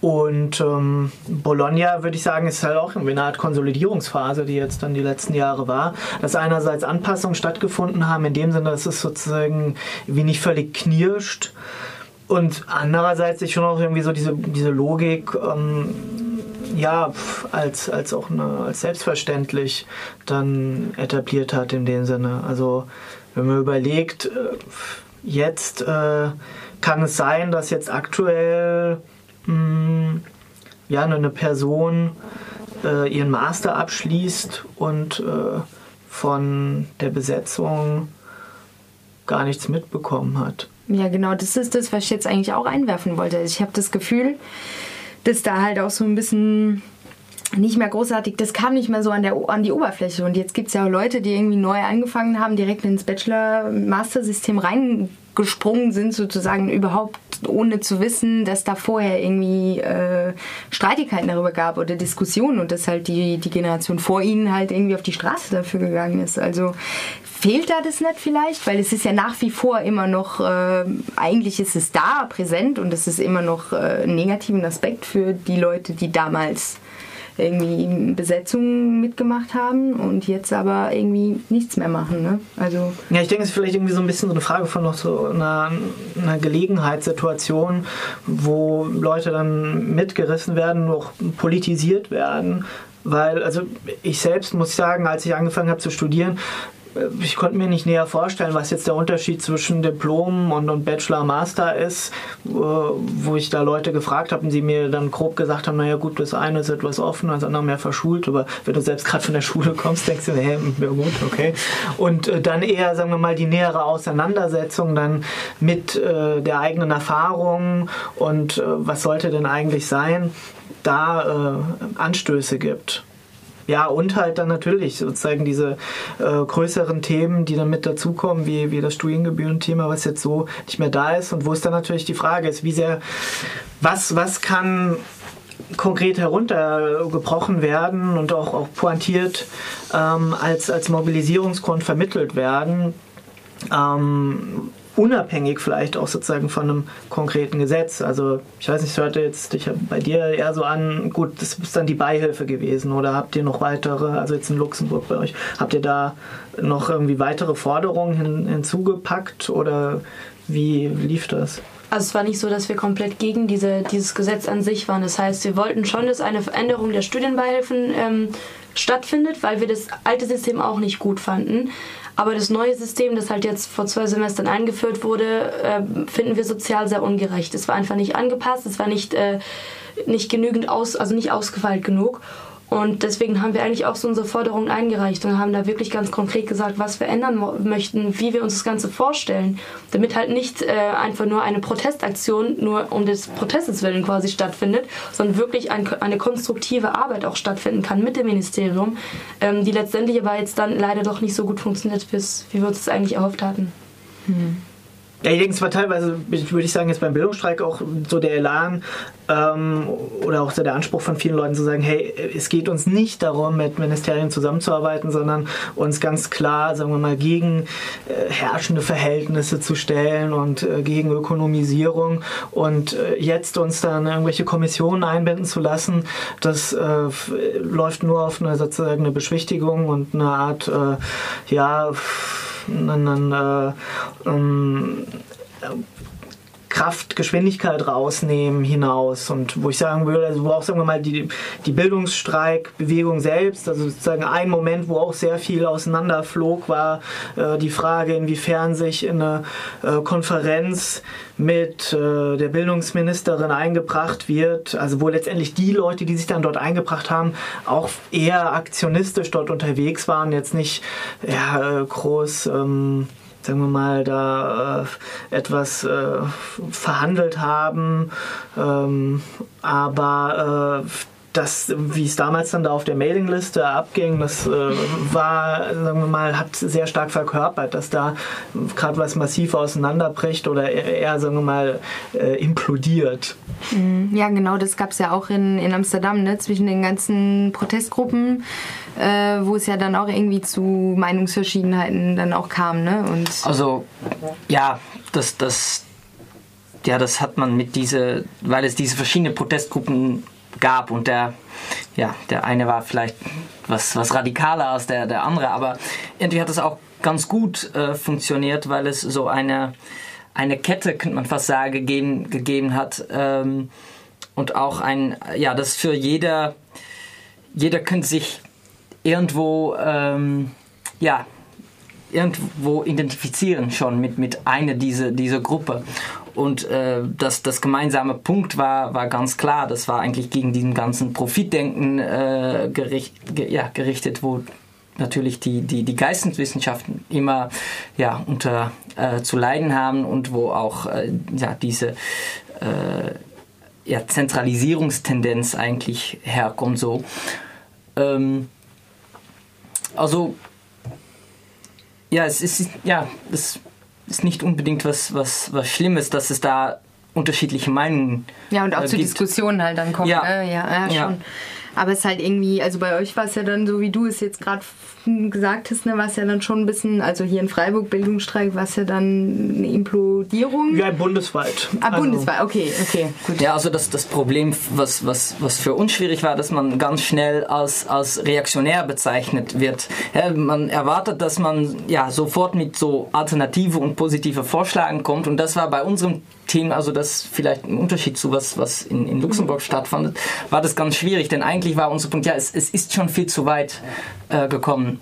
Und ähm, Bologna, würde ich sagen, ist halt auch irgendwie eine Art Konsolidierungsphase, die jetzt dann die letzten Jahre war. Dass einerseits Anpassungen stattgefunden haben, in dem Sinne, dass es sozusagen wie nicht völlig knirscht. Und andererseits sich schon auch irgendwie so diese, diese Logik, ähm, ja, als, als auch eine, als selbstverständlich dann etabliert hat in dem Sinne. Also, wenn man überlegt, äh, jetzt äh, kann es sein, dass jetzt aktuell mh, ja, eine Person äh, ihren Master abschließt und äh, von der Besetzung gar nichts mitbekommen hat. Ja, genau, das ist das, was ich jetzt eigentlich auch einwerfen wollte. Ich habe das Gefühl, dass da halt auch so ein bisschen nicht mehr großartig, das kam nicht mehr so an, der, an die Oberfläche. Und jetzt gibt es ja auch Leute, die irgendwie neu angefangen haben, direkt ins Bachelor-Master-System reingesprungen sind, sozusagen überhaupt ohne zu wissen, dass da vorher irgendwie äh, Streitigkeiten darüber gab oder Diskussionen und dass halt die, die Generation vor ihnen halt irgendwie auf die Straße dafür gegangen ist. Also fehlt da das nicht vielleicht? Weil es ist ja nach wie vor immer noch, äh, eigentlich ist es da präsent und es ist immer noch äh, einen negativen Aspekt für die Leute, die damals irgendwie Besetzungen mitgemacht haben und jetzt aber irgendwie nichts mehr machen. Ne? Also ja, ich denke, es ist vielleicht irgendwie so ein bisschen so eine Frage von noch so einer, einer Gelegenheitssituation, wo Leute dann mitgerissen werden, noch politisiert werden. Weil, also ich selbst muss sagen, als ich angefangen habe zu studieren, ich konnte mir nicht näher vorstellen, was jetzt der Unterschied zwischen Diplom und, und Bachelor Master ist, wo ich da Leute gefragt habe und sie mir dann grob gesagt haben, naja gut, das eine ist etwas offen, das andere mehr verschult, aber wenn du selbst gerade von der Schule kommst, denkst du, hey, ja gut, okay. Und äh, dann eher, sagen wir mal, die nähere Auseinandersetzung dann mit äh, der eigenen Erfahrung und äh, was sollte denn eigentlich sein, da äh, Anstöße gibt. Ja, und halt dann natürlich sozusagen diese äh, größeren Themen, die dann mit dazukommen, wie, wie das Studiengebührenthema, was jetzt so nicht mehr da ist und wo es dann natürlich die Frage ist, wie sehr, was, was kann konkret heruntergebrochen werden und auch, auch pointiert ähm, als, als Mobilisierungsgrund vermittelt werden. Ähm, unabhängig vielleicht auch sozusagen von einem konkreten Gesetz. Also ich weiß nicht, es hörte jetzt ich bei dir eher so an, gut, das ist dann die Beihilfe gewesen oder habt ihr noch weitere, also jetzt in Luxemburg bei euch, habt ihr da noch irgendwie weitere Forderungen hin, hinzugepackt oder wie lief das? Also es war nicht so, dass wir komplett gegen diese, dieses Gesetz an sich waren. Das heißt, wir wollten schon, dass eine Veränderung der Studienbeihilfen ähm, stattfindet, weil wir das alte System auch nicht gut fanden. Aber das neue System, das halt jetzt vor zwei Semestern eingeführt wurde, äh, finden wir sozial sehr ungerecht. Es war einfach nicht angepasst, es war nicht, äh, nicht genügend aus, also nicht ausgefeilt genug. Und deswegen haben wir eigentlich auch so unsere Forderungen eingereicht und haben da wirklich ganz konkret gesagt, was wir ändern möchten, wie wir uns das Ganze vorstellen, damit halt nicht äh, einfach nur eine Protestaktion nur um des Protestes willen quasi stattfindet, sondern wirklich ein, eine konstruktive Arbeit auch stattfinden kann mit dem Ministerium, ähm, die letztendlich aber jetzt dann leider doch nicht so gut funktioniert, wie wir uns das eigentlich erhofft hatten. Hm. Ja, ich denke, es war teilweise, würde ich sagen, jetzt beim Bildungsstreik auch so der Elan ähm, oder auch so der Anspruch von vielen Leuten zu sagen, hey, es geht uns nicht darum, mit Ministerien zusammenzuarbeiten, sondern uns ganz klar, sagen wir mal, gegen äh, herrschende Verhältnisse zu stellen und äh, gegen Ökonomisierung. Und äh, jetzt uns dann irgendwelche Kommissionen einbinden zu lassen, das äh, läuft nur auf eine sozusagen eine Beschwichtigung und eine Art, äh, ja, einen, einen äh, um, Kraft, Geschwindigkeit rausnehmen hinaus. Und wo ich sagen würde, also wo auch sagen wir mal die, die Bildungsstreikbewegung selbst, also sozusagen ein Moment, wo auch sehr viel auseinanderflog, war äh, die Frage, inwiefern sich in eine äh, Konferenz mit äh, der Bildungsministerin eingebracht wird, also wo letztendlich die Leute, die sich dann dort eingebracht haben, auch eher aktionistisch dort unterwegs waren, jetzt nicht ja, äh, groß ähm, sagen wir mal, da äh, etwas äh, verhandelt haben. Ähm, aber äh, das, wie es damals dann da auf der Mailingliste abging, das äh, war, sagen wir mal, hat sehr stark verkörpert, dass da gerade was massiv auseinanderbricht oder eher, sagen wir mal, äh, implodiert. Mhm. Ja, genau, das gab es ja auch in, in Amsterdam, ne? zwischen den ganzen Protestgruppen, äh, wo es ja dann auch irgendwie zu Meinungsverschiedenheiten dann auch kam. Ne? Und Also, ja, das, das, ja, das hat man mit diese, weil es diese verschiedenen Protestgruppen gab und der, ja, der eine war vielleicht was, was radikaler als der, der andere, aber irgendwie hat es auch ganz gut äh, funktioniert, weil es so eine, eine Kette, könnte man fast sagen, gegeben, gegeben hat ähm, und auch ein, ja, das für jeder, jeder könnte sich irgendwo, ähm, ja, irgendwo identifizieren schon mit, mit einer dieser, dieser Gruppe. Und äh, das, das gemeinsame Punkt war, war ganz klar, das war eigentlich gegen diesen ganzen Profitdenken äh, gericht, ge, ja, gerichtet, wo natürlich die, die, die Geisteswissenschaften immer ja, unter äh, zu leiden haben und wo auch äh, ja, diese äh, ja, Zentralisierungstendenz eigentlich herkommt. So. Ähm, also ja, es ist ja, es ist nicht unbedingt was, was, was Schlimmes, dass es da unterschiedliche Meinungen ja, und auch äh, zu gibt. Diskussionen halt dann kommt. Ja. Ne? Ja, ja, schon. Ja. Aber es ist halt irgendwie, also bei euch war es ja dann so, wie du es jetzt gerade gesagt hast, ne, war es ja dann schon ein bisschen, also hier in Freiburg Bildungsstreik war es ja dann eine Implodierung. Ja, bundesweit. Ah, Also- bundesweit, okay, okay, gut. Ja, also das, das Problem, was, was, was für uns schwierig war, dass man ganz schnell als, als reaktionär bezeichnet wird. Ja, man erwartet, dass man ja sofort mit so alternative und positive Vorschlägen kommt und das war bei unserem Team, also das vielleicht im Unterschied zu was, was in, in Luxemburg stattfand, war das ganz schwierig, denn eigentlich war unser Punkt, ja, es, es ist schon viel zu weit äh, gekommen.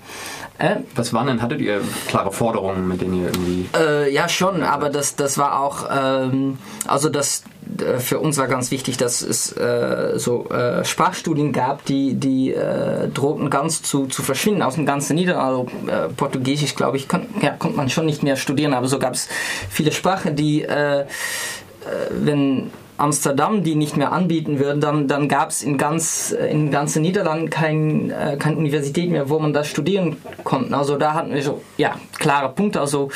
Äh, Was waren denn, hattet ihr klare Forderungen, mit denen ihr irgendwie. Äh, ja, schon, aber das, das war auch, ähm, also das äh, für uns war ganz wichtig, dass es äh, so äh, Sprachstudien gab, die, die äh, drohten ganz zu, zu verschwinden aus dem ganzen Niederlande. Also, äh, Portugiesisch, glaube ich, kon, ja, konnte man schon nicht mehr studieren, aber so gab es viele Sprachen, die, äh, wenn Amsterdam die nicht mehr anbieten würden, dann, dann gab es in ganz äh, in ganzen Niederlanden kein, äh, keine Universität mehr, wo man das studieren konnte. Also da hatten wir so ja klare Punkte. Also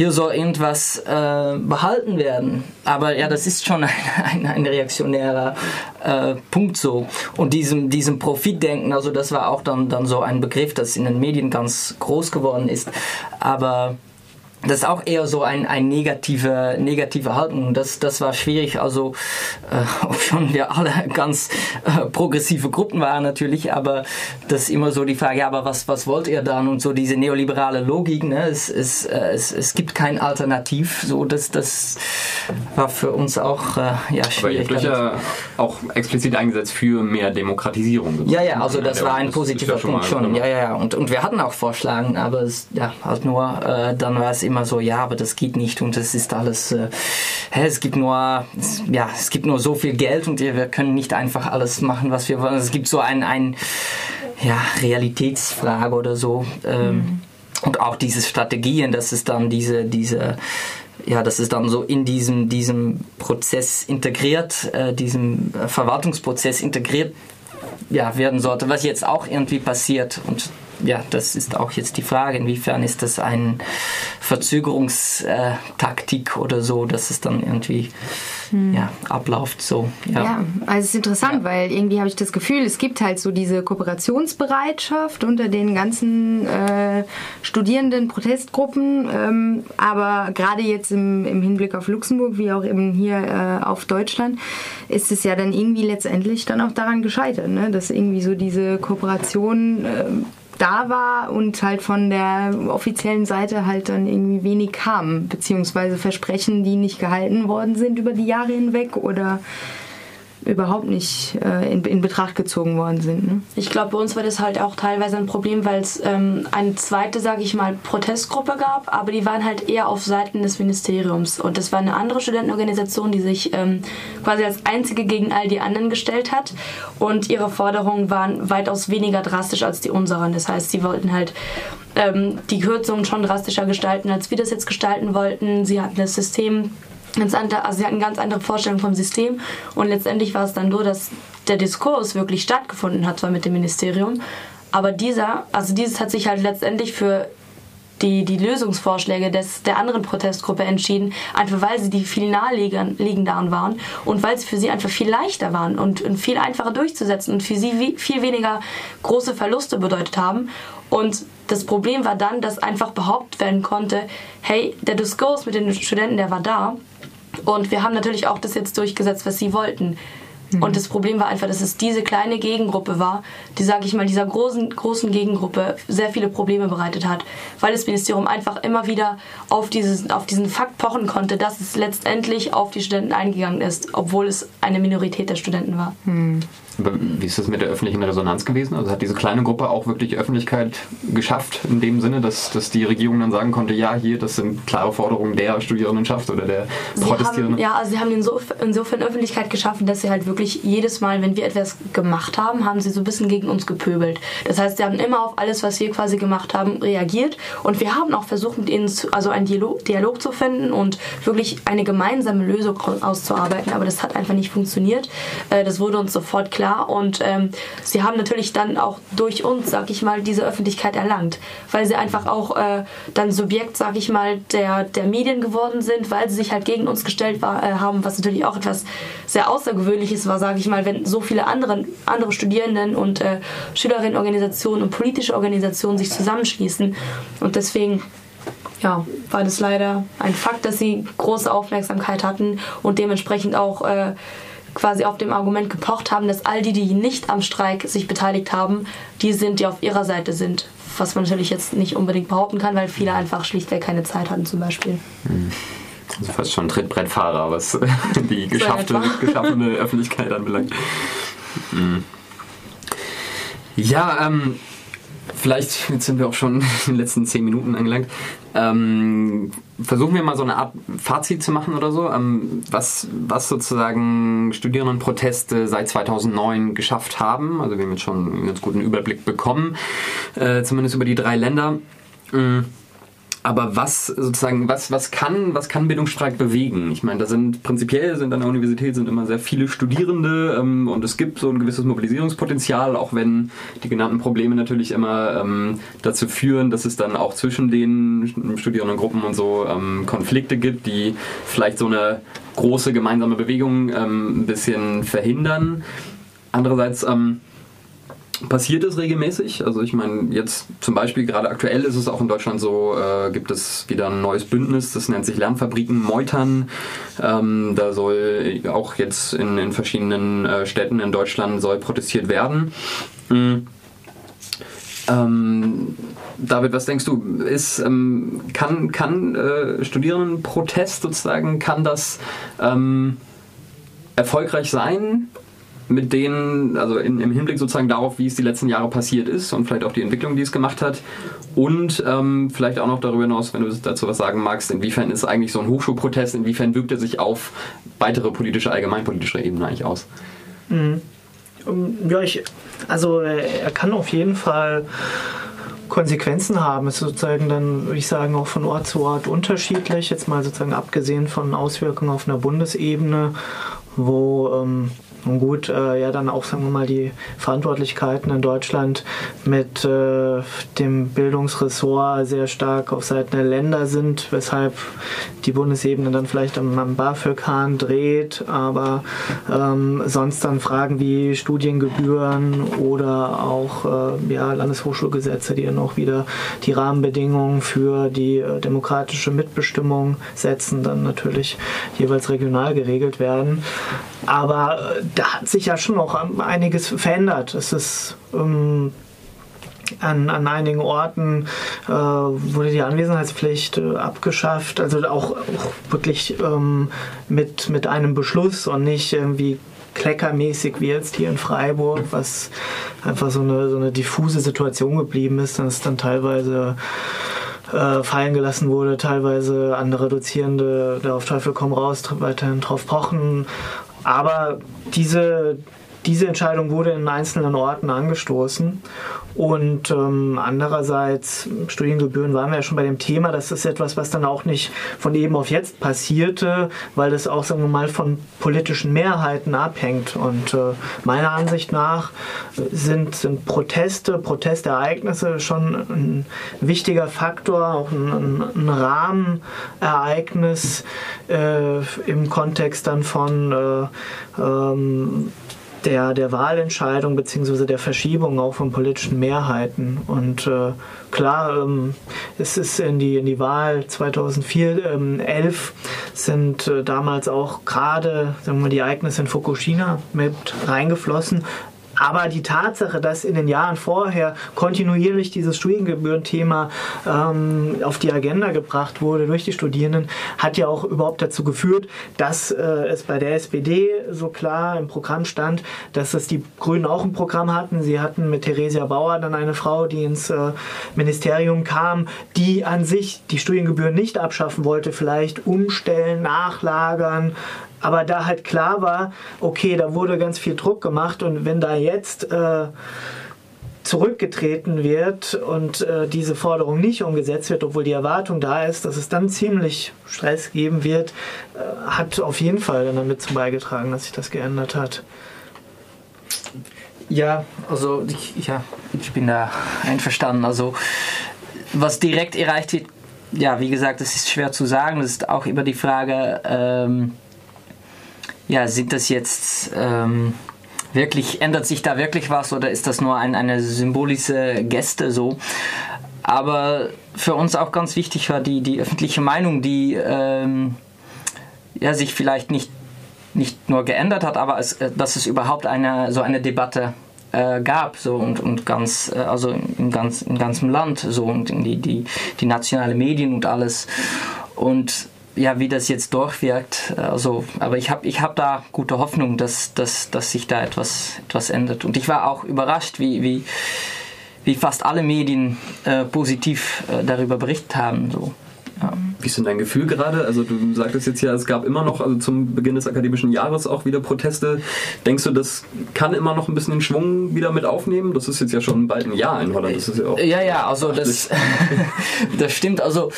hier soll irgendwas äh, behalten werden. Aber ja, das ist schon ein, ein, ein reaktionärer äh, Punkt so. Und diesem, diesem Profitdenken, also das war auch dann, dann so ein Begriff, das in den Medien ganz groß geworden ist. Aber das ist auch eher so ein, ein negative, negative Haltung. Das, das war schwierig. Also, äh, ob schon wir alle ganz äh, progressive Gruppen waren natürlich, aber das ist immer so die Frage, ja, aber was, was wollt ihr dann? Und so diese neoliberale Logik, ne? es, es, äh, es, es gibt kein Alternativ. So, das, das war für uns auch äh, ja, Aber ihr schwierig. habt euch ja auch explizit eingesetzt für mehr Demokratisierung. Ja, ja, also das Ja, war ein positiver schon Punkt mal schon. wunderbar. Ja, ja, ja. Und, und wir hatten auch Vorschläge, aber es, ja, halt nur, äh, dann war es immer so, ja, aber das geht nicht und es ist alles, äh, hä, es gibt nur, es, ja, es gibt nur so viel Geld und wir können nicht einfach alles machen, was wir wollen. Es gibt so ein, ein ja, Realitätsfrage oder so. Ähm, Und auch diese Strategien, dass es dann diese, diese, ja, das ist dann so in diesem, diesem Prozess integriert, äh, diesem äh, Verwaltungsprozess integriert ja, werden sollte, was jetzt auch irgendwie passiert. Und ja, das ist auch jetzt die Frage, inwiefern ist das eine Verzögerungstaktik oder so, dass es dann irgendwie ja, abläuft so. Ja. Ja, also es ist interessant, weil irgendwie habe ich das Gefühl, es gibt halt so diese Kooperationsbereitschaft unter den ganzen äh, Studierenden, Protestgruppen, ähm, aber gerade jetzt im, im Hinblick auf Luxemburg, wie auch eben hier äh, auf Deutschland, ist es ja dann irgendwie letztendlich dann auch daran gescheitert, ne? dass irgendwie so diese Kooperation ähm, da war und halt von der offiziellen Seite halt dann irgendwie wenig kam, beziehungsweise Versprechen, die nicht gehalten worden sind über die Jahre hinweg oder überhaupt nicht äh, in, in Betracht gezogen worden sind. Ne? Ich glaube, bei uns war das halt auch teilweise ein Problem, weil es ähm, eine zweite, sage ich mal, Protestgruppe gab, aber die waren halt eher auf Seiten des Ministeriums. Und das war eine andere Studentenorganisation, die sich ähm, quasi als einzige gegen all die anderen gestellt hat. Und ihre Forderungen waren weitaus weniger drastisch als die unseren. Das heißt, sie wollten halt ähm, die Kürzungen schon drastischer gestalten, als wir das jetzt gestalten wollten. Sie hatten das System ganz andere, also sie hatten ganz andere Vorstellungen vom System und letztendlich war es dann so, dass der Diskurs wirklich stattgefunden hat, zwar mit dem Ministerium, aber dieser, also dieses hat sich halt letztendlich für die, die Lösungsvorschläge des, der anderen Protestgruppe entschieden, einfach weil sie die viel naheliegenderen waren und weil sie für sie einfach viel leichter waren und, und viel einfacher durchzusetzen und für sie wie, viel weniger große Verluste bedeutet haben. Und das Problem war dann, dass einfach behauptet werden konnte, hey, der Diskurs mit den Studenten, der war da. Und wir haben natürlich auch das jetzt durchgesetzt, was sie wollten. Mhm. Und das Problem war einfach, dass es diese kleine Gegengruppe war, die, sage ich mal, dieser großen, großen Gegengruppe sehr viele Probleme bereitet hat, weil das Ministerium einfach immer wieder auf, dieses, auf diesen Fakt pochen konnte, dass es letztendlich auf die Studenten eingegangen ist, obwohl es eine Minorität der Studenten war. Mhm. Wie ist das mit der öffentlichen Resonanz gewesen? Also hat diese kleine Gruppe auch wirklich Öffentlichkeit geschafft, in dem Sinne, dass, dass die Regierung dann sagen konnte, ja, hier, das sind klare Forderungen der Studierendenschaft oder der sie Protestierenden? Haben, ja, also sie haben insofern Öffentlichkeit geschaffen, dass sie halt wirklich jedes Mal, wenn wir etwas gemacht haben, haben sie so ein bisschen gegen uns gepöbelt. Das heißt, sie haben immer auf alles, was wir quasi gemacht haben, reagiert und wir haben auch versucht, mit ihnen zu, also einen Dialog, Dialog zu finden und wirklich eine gemeinsame Lösung auszuarbeiten, aber das hat einfach nicht funktioniert. Äh, das wurde uns sofort klar Und ähm, sie haben natürlich dann auch durch uns, sag ich mal, diese Öffentlichkeit erlangt, weil sie einfach auch äh, dann Subjekt, sag ich mal, der, der Medien geworden sind, weil sie sich halt gegen uns gestellt war, äh, haben, was natürlich auch etwas sehr Außergewöhnliches war, sage ich mal, wenn so viele andere, andere Studierenden und äh, Schülerinnenorganisationen und politische Organisationen sich zusammenschließen. Und deswegen ja, war das leider ein Fakt, dass sie große Aufmerksamkeit hatten und dementsprechend auch äh, quasi auf dem Argument gepocht haben, dass all die, die nicht am Streik sich beteiligt haben, die sind, die auf ihrer Seite sind. Was man natürlich jetzt nicht unbedingt behaupten kann, weil viele einfach schlichtweg keine Zeit hatten zum Beispiel. Also fast schon Trittbrettfahrer, was die geschaffte, geschaffene Öffentlichkeit anbelangt. Mhm. Ja, ähm, vielleicht, jetzt sind wir auch schon in den letzten zehn Minuten angelangt. Ähm, versuchen wir mal so eine Art Fazit zu machen oder so, ähm, was, was sozusagen Studierendenproteste seit 2009 geschafft haben. Also wir haben jetzt schon einen ganz guten Überblick bekommen, äh, zumindest über die drei Länder. Mhm aber was sozusagen, was, was kann, was kann Bildungsstreik bewegen? Ich meine, da sind prinzipiell sind an der Universität sind immer sehr viele Studierende ähm, und es gibt so ein gewisses Mobilisierungspotenzial, auch wenn die genannten Probleme natürlich immer ähm, dazu führen, dass es dann auch zwischen den Studierendengruppen und so ähm, Konflikte gibt, die vielleicht so eine große gemeinsame Bewegung ähm, ein bisschen verhindern. Andererseits ähm, passiert es regelmäßig. Also ich meine, jetzt zum Beispiel gerade aktuell ist es auch in Deutschland so, äh, gibt es wieder ein neues Bündnis, das nennt sich Lernfabriken Meutern. Ähm, da soll auch jetzt in, in verschiedenen äh, Städten in Deutschland soll protestiert werden. Mhm. Ähm, David, was denkst du? Ist, ähm, kann kann äh, Studierendenprotest sozusagen, kann das ähm, erfolgreich sein mit denen, also in, im Hinblick sozusagen darauf, wie es die letzten Jahre passiert ist und vielleicht auch die Entwicklung, die es gemacht hat. Und ähm, vielleicht auch noch darüber hinaus, wenn du dazu was sagen magst, inwiefern ist eigentlich so ein Hochschulprotest, inwiefern wirkt er sich auf weitere politische, allgemeinpolitische Ebenen eigentlich aus? Mhm. Ja, ich, also äh, er kann auf jeden Fall Konsequenzen haben. Es ist sozusagen dann, würde ich sagen, auch von Ort zu Ort unterschiedlich. Jetzt mal sozusagen abgesehen von Auswirkungen auf einer Bundesebene, wo ähm, und gut, äh, ja, dann auch, sagen wir mal, die Verantwortlichkeiten in Deutschland mit äh, dem Bildungsressort sehr stark auf Seiten der Länder sind, weshalb die Bundesebene dann vielleicht am, am BAföG-Hahn dreht, aber ähm, sonst dann Fragen wie Studiengebühren oder auch äh, ja, Landeshochschulgesetze, die dann auch wieder die Rahmenbedingungen für die äh, demokratische Mitbestimmung setzen, dann natürlich jeweils regional geregelt werden. Aber äh, da hat sich ja schon noch einiges verändert. Es ist ähm, an, an einigen Orten äh, wurde die Anwesenheitspflicht äh, abgeschafft, also auch, auch wirklich ähm, mit, mit einem Beschluss und nicht irgendwie kleckermäßig wie jetzt hier in Freiburg, was einfach so eine, so eine diffuse Situation geblieben ist, dass dann teilweise äh, fallen gelassen wurde, teilweise andere Dozierende da auf Teufel komm raus weiterhin drauf pochen aber diese diese Entscheidung wurde in einzelnen Orten angestoßen. Und ähm, andererseits, Studiengebühren waren wir ja schon bei dem Thema, das ist etwas, was dann auch nicht von eben auf jetzt passierte, weil das auch, sagen wir mal, von politischen Mehrheiten abhängt. Und äh, meiner Ansicht nach sind, sind Proteste, Protestereignisse schon ein wichtiger Faktor, auch ein, ein Rahmenereignis äh, im Kontext dann von äh, ähm, der, der Wahlentscheidung bzw. der Verschiebung auch von politischen Mehrheiten. Und äh, klar, ähm, es ist in die, in die Wahl 2004, ähm, 11 sind äh, damals auch gerade die Ereignisse in Fukushima mit reingeflossen. Aber die Tatsache, dass in den Jahren vorher kontinuierlich dieses Studiengebührenthema ähm, auf die Agenda gebracht wurde durch die Studierenden, hat ja auch überhaupt dazu geführt, dass äh, es bei der SPD so klar im Programm stand, dass es die Grünen auch im Programm hatten. Sie hatten mit Theresia Bauer dann eine Frau, die ins äh, Ministerium kam, die an sich die Studiengebühren nicht abschaffen wollte, vielleicht umstellen, nachlagern, aber da halt klar war, okay, da wurde ganz viel Druck gemacht und wenn da jetzt äh, zurückgetreten wird und äh, diese Forderung nicht umgesetzt wird, obwohl die Erwartung da ist, dass es dann ziemlich Stress geben wird, äh, hat auf jeden Fall dann damit zu beigetragen, dass sich das geändert hat. Ja, also ich, ja, ich bin da einverstanden. Also was direkt erreicht wird, ja, wie gesagt, das ist schwer zu sagen. Das ist auch über die Frage, ähm, ja, sind das jetzt ähm, wirklich, ändert sich da wirklich was oder ist das nur ein, eine symbolische Geste so? Aber für uns auch ganz wichtig war die, die öffentliche Meinung, die ähm, ja, sich vielleicht nicht, nicht nur geändert hat, aber es, äh, dass es überhaupt eine, so eine Debatte äh, gab so und, und ganz äh, also im, ganz, im ganzen Land so und in die, die, die nationale Medien und alles und ja, wie das jetzt durchwirkt. Also, aber ich habe ich hab da gute Hoffnung, dass, dass, dass sich da etwas, etwas ändert. Und ich war auch überrascht, wie, wie, wie fast alle Medien äh, positiv äh, darüber berichtet haben. So. Ja. Wie ist denn dein Gefühl gerade? Also du sagtest jetzt ja, es gab immer noch, also zum Beginn des akademischen Jahres auch wieder Proteste. Denkst du, das kann immer noch ein bisschen den Schwung wieder mit aufnehmen? Das ist jetzt ja schon bald ein Jahr in Holland. Das ist ja, auch ja, ja, also das, das stimmt. Also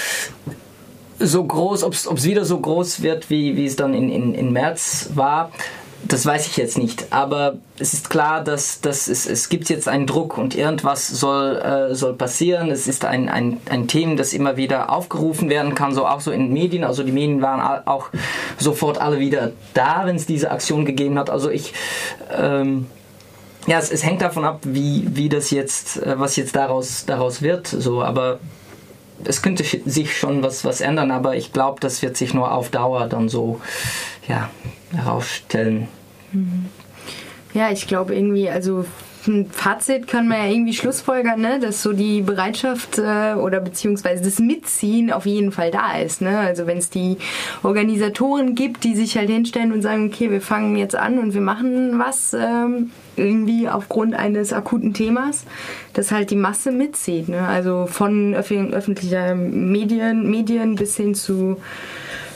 so groß, ob es wieder so groß wird, wie, es dann in, in, in März war, das weiß ich jetzt nicht. Aber es ist klar, dass, dass es, es gibt jetzt einen Druck und irgendwas soll, äh, soll passieren. Es ist ein, ein, ein Thema, das immer wieder aufgerufen werden kann, so auch so in Medien. Also die Medien waren auch sofort alle wieder da, wenn es diese Aktion gegeben hat. Also ich... Ähm, ja, es, es hängt davon ab, wie, wie das jetzt, äh, was jetzt daraus, daraus wird. So, aber es könnte sich schon was, was ändern, aber ich glaube, das wird sich nur auf Dauer dann so ja, herausstellen. Mhm. Ja, ich glaube irgendwie, also ein Fazit kann man ja irgendwie schlussfolgern, ne? dass so die Bereitschaft äh, oder beziehungsweise das Mitziehen auf jeden Fall da ist. Ne? Also wenn es die Organisatoren gibt, die sich halt hinstellen und sagen, okay, wir fangen jetzt an und wir machen was ähm, irgendwie aufgrund eines akuten Themas, dass halt die Masse mitzieht. Ne? Also von öf öffentlicher Medien, Medien bis hin zu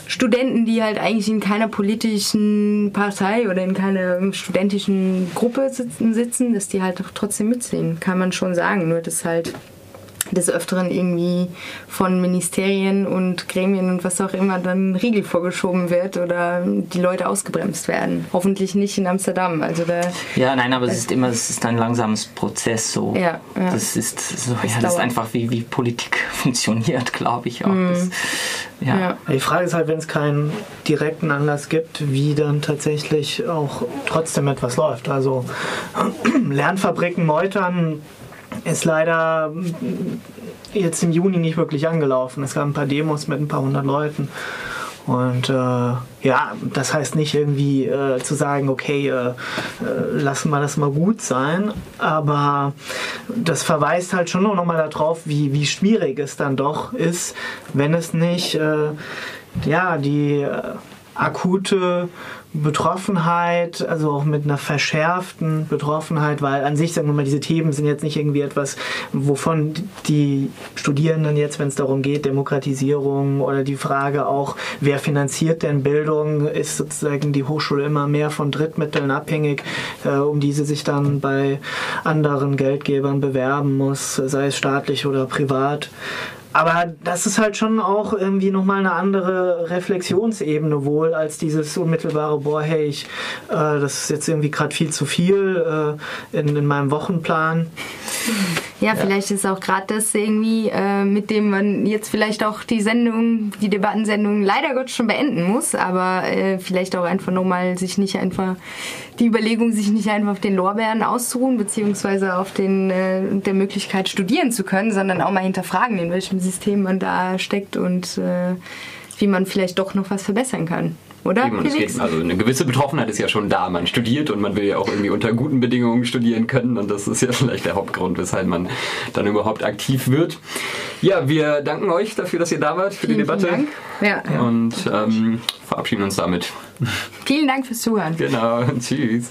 Studenten, die halt eigentlich in keiner politischen Partei oder in keiner studentischen Gruppe sitzen, sitzen dass die halt trotzdem mitziehen, kann man schon sagen. Nur dass halt des Öfteren irgendwie von Ministerien und Gremien und was auch immer dann Riegel vorgeschoben wird oder die Leute ausgebremst werden. Hoffentlich nicht in Amsterdam. Also da, ja, nein, aber es ist immer es ist ein langsames Prozess. So. Ja, ja. Das ist so, das, ja, das ist einfach wie, wie Politik funktioniert, glaube ich auch. Mm. Das, ja. ja. Die Frage ist halt, wenn es keinen direkten Anlass gibt, wie dann tatsächlich auch trotzdem etwas läuft. Also Lernfabriken meutern ist leider jetzt im Juni nicht wirklich angelaufen. Es gab ein paar Demos mit ein paar hundert Leuten. Und äh, ja, das heißt nicht irgendwie äh, zu sagen, okay, äh, äh lassen wir das mal gut sein, aber das verweist halt schon noch mal darauf, wie, wie schwierig es dann doch ist, wenn es nicht äh, ja, die äh, akute Betroffenheit, also auch mit einer verschärften Betroffenheit, weil an sich, sagen wir mal, diese Themen sind jetzt nicht irgendwie etwas, wovon die Studierenden jetzt, wenn es darum geht, Demokratisierung oder die Frage auch, wer finanziert denn Bildung, ist sozusagen die Hochschule immer mehr von Drittmitteln abhängig, äh, um die sie sich dann bei anderen Geldgebern bewerben muss, sei es staatlich oder privat. Aber das ist halt schon auch irgendwie nochmal eine andere Reflexionsebene wohl als dieses unmittelbare, boah, hey, ich, äh, das ist jetzt irgendwie gerade viel zu viel äh, in, in meinem Wochenplan. Ja, vielleicht ist auch gerade das irgendwie, äh, mit dem man jetzt vielleicht auch die Sendung, die Debattensendung leider Gott schon beenden muss, aber äh, vielleicht auch einfach nochmal sich nicht einfach, die Überlegung, sich nicht einfach auf den Lorbeeren auszuruhen, beziehungsweise auf den, äh, der Möglichkeit studieren zu können, sondern auch mal hinterfragen, in welchem System man da steckt und äh, wie man vielleicht doch noch was verbessern kann. Oder? Eben, geht, also eine gewisse Betroffenheit ist ja schon da. Man studiert und man will ja auch irgendwie unter guten Bedingungen studieren können und das ist ja vielleicht der Hauptgrund, weshalb man dann überhaupt aktiv wird. Ja, wir danken euch dafür, dass ihr da wart für die Vielen, Debatte vielen Dank. Ja. und ähm, verabschieden uns damit. Vielen Dank fürs Zuhören. Genau, tschüss.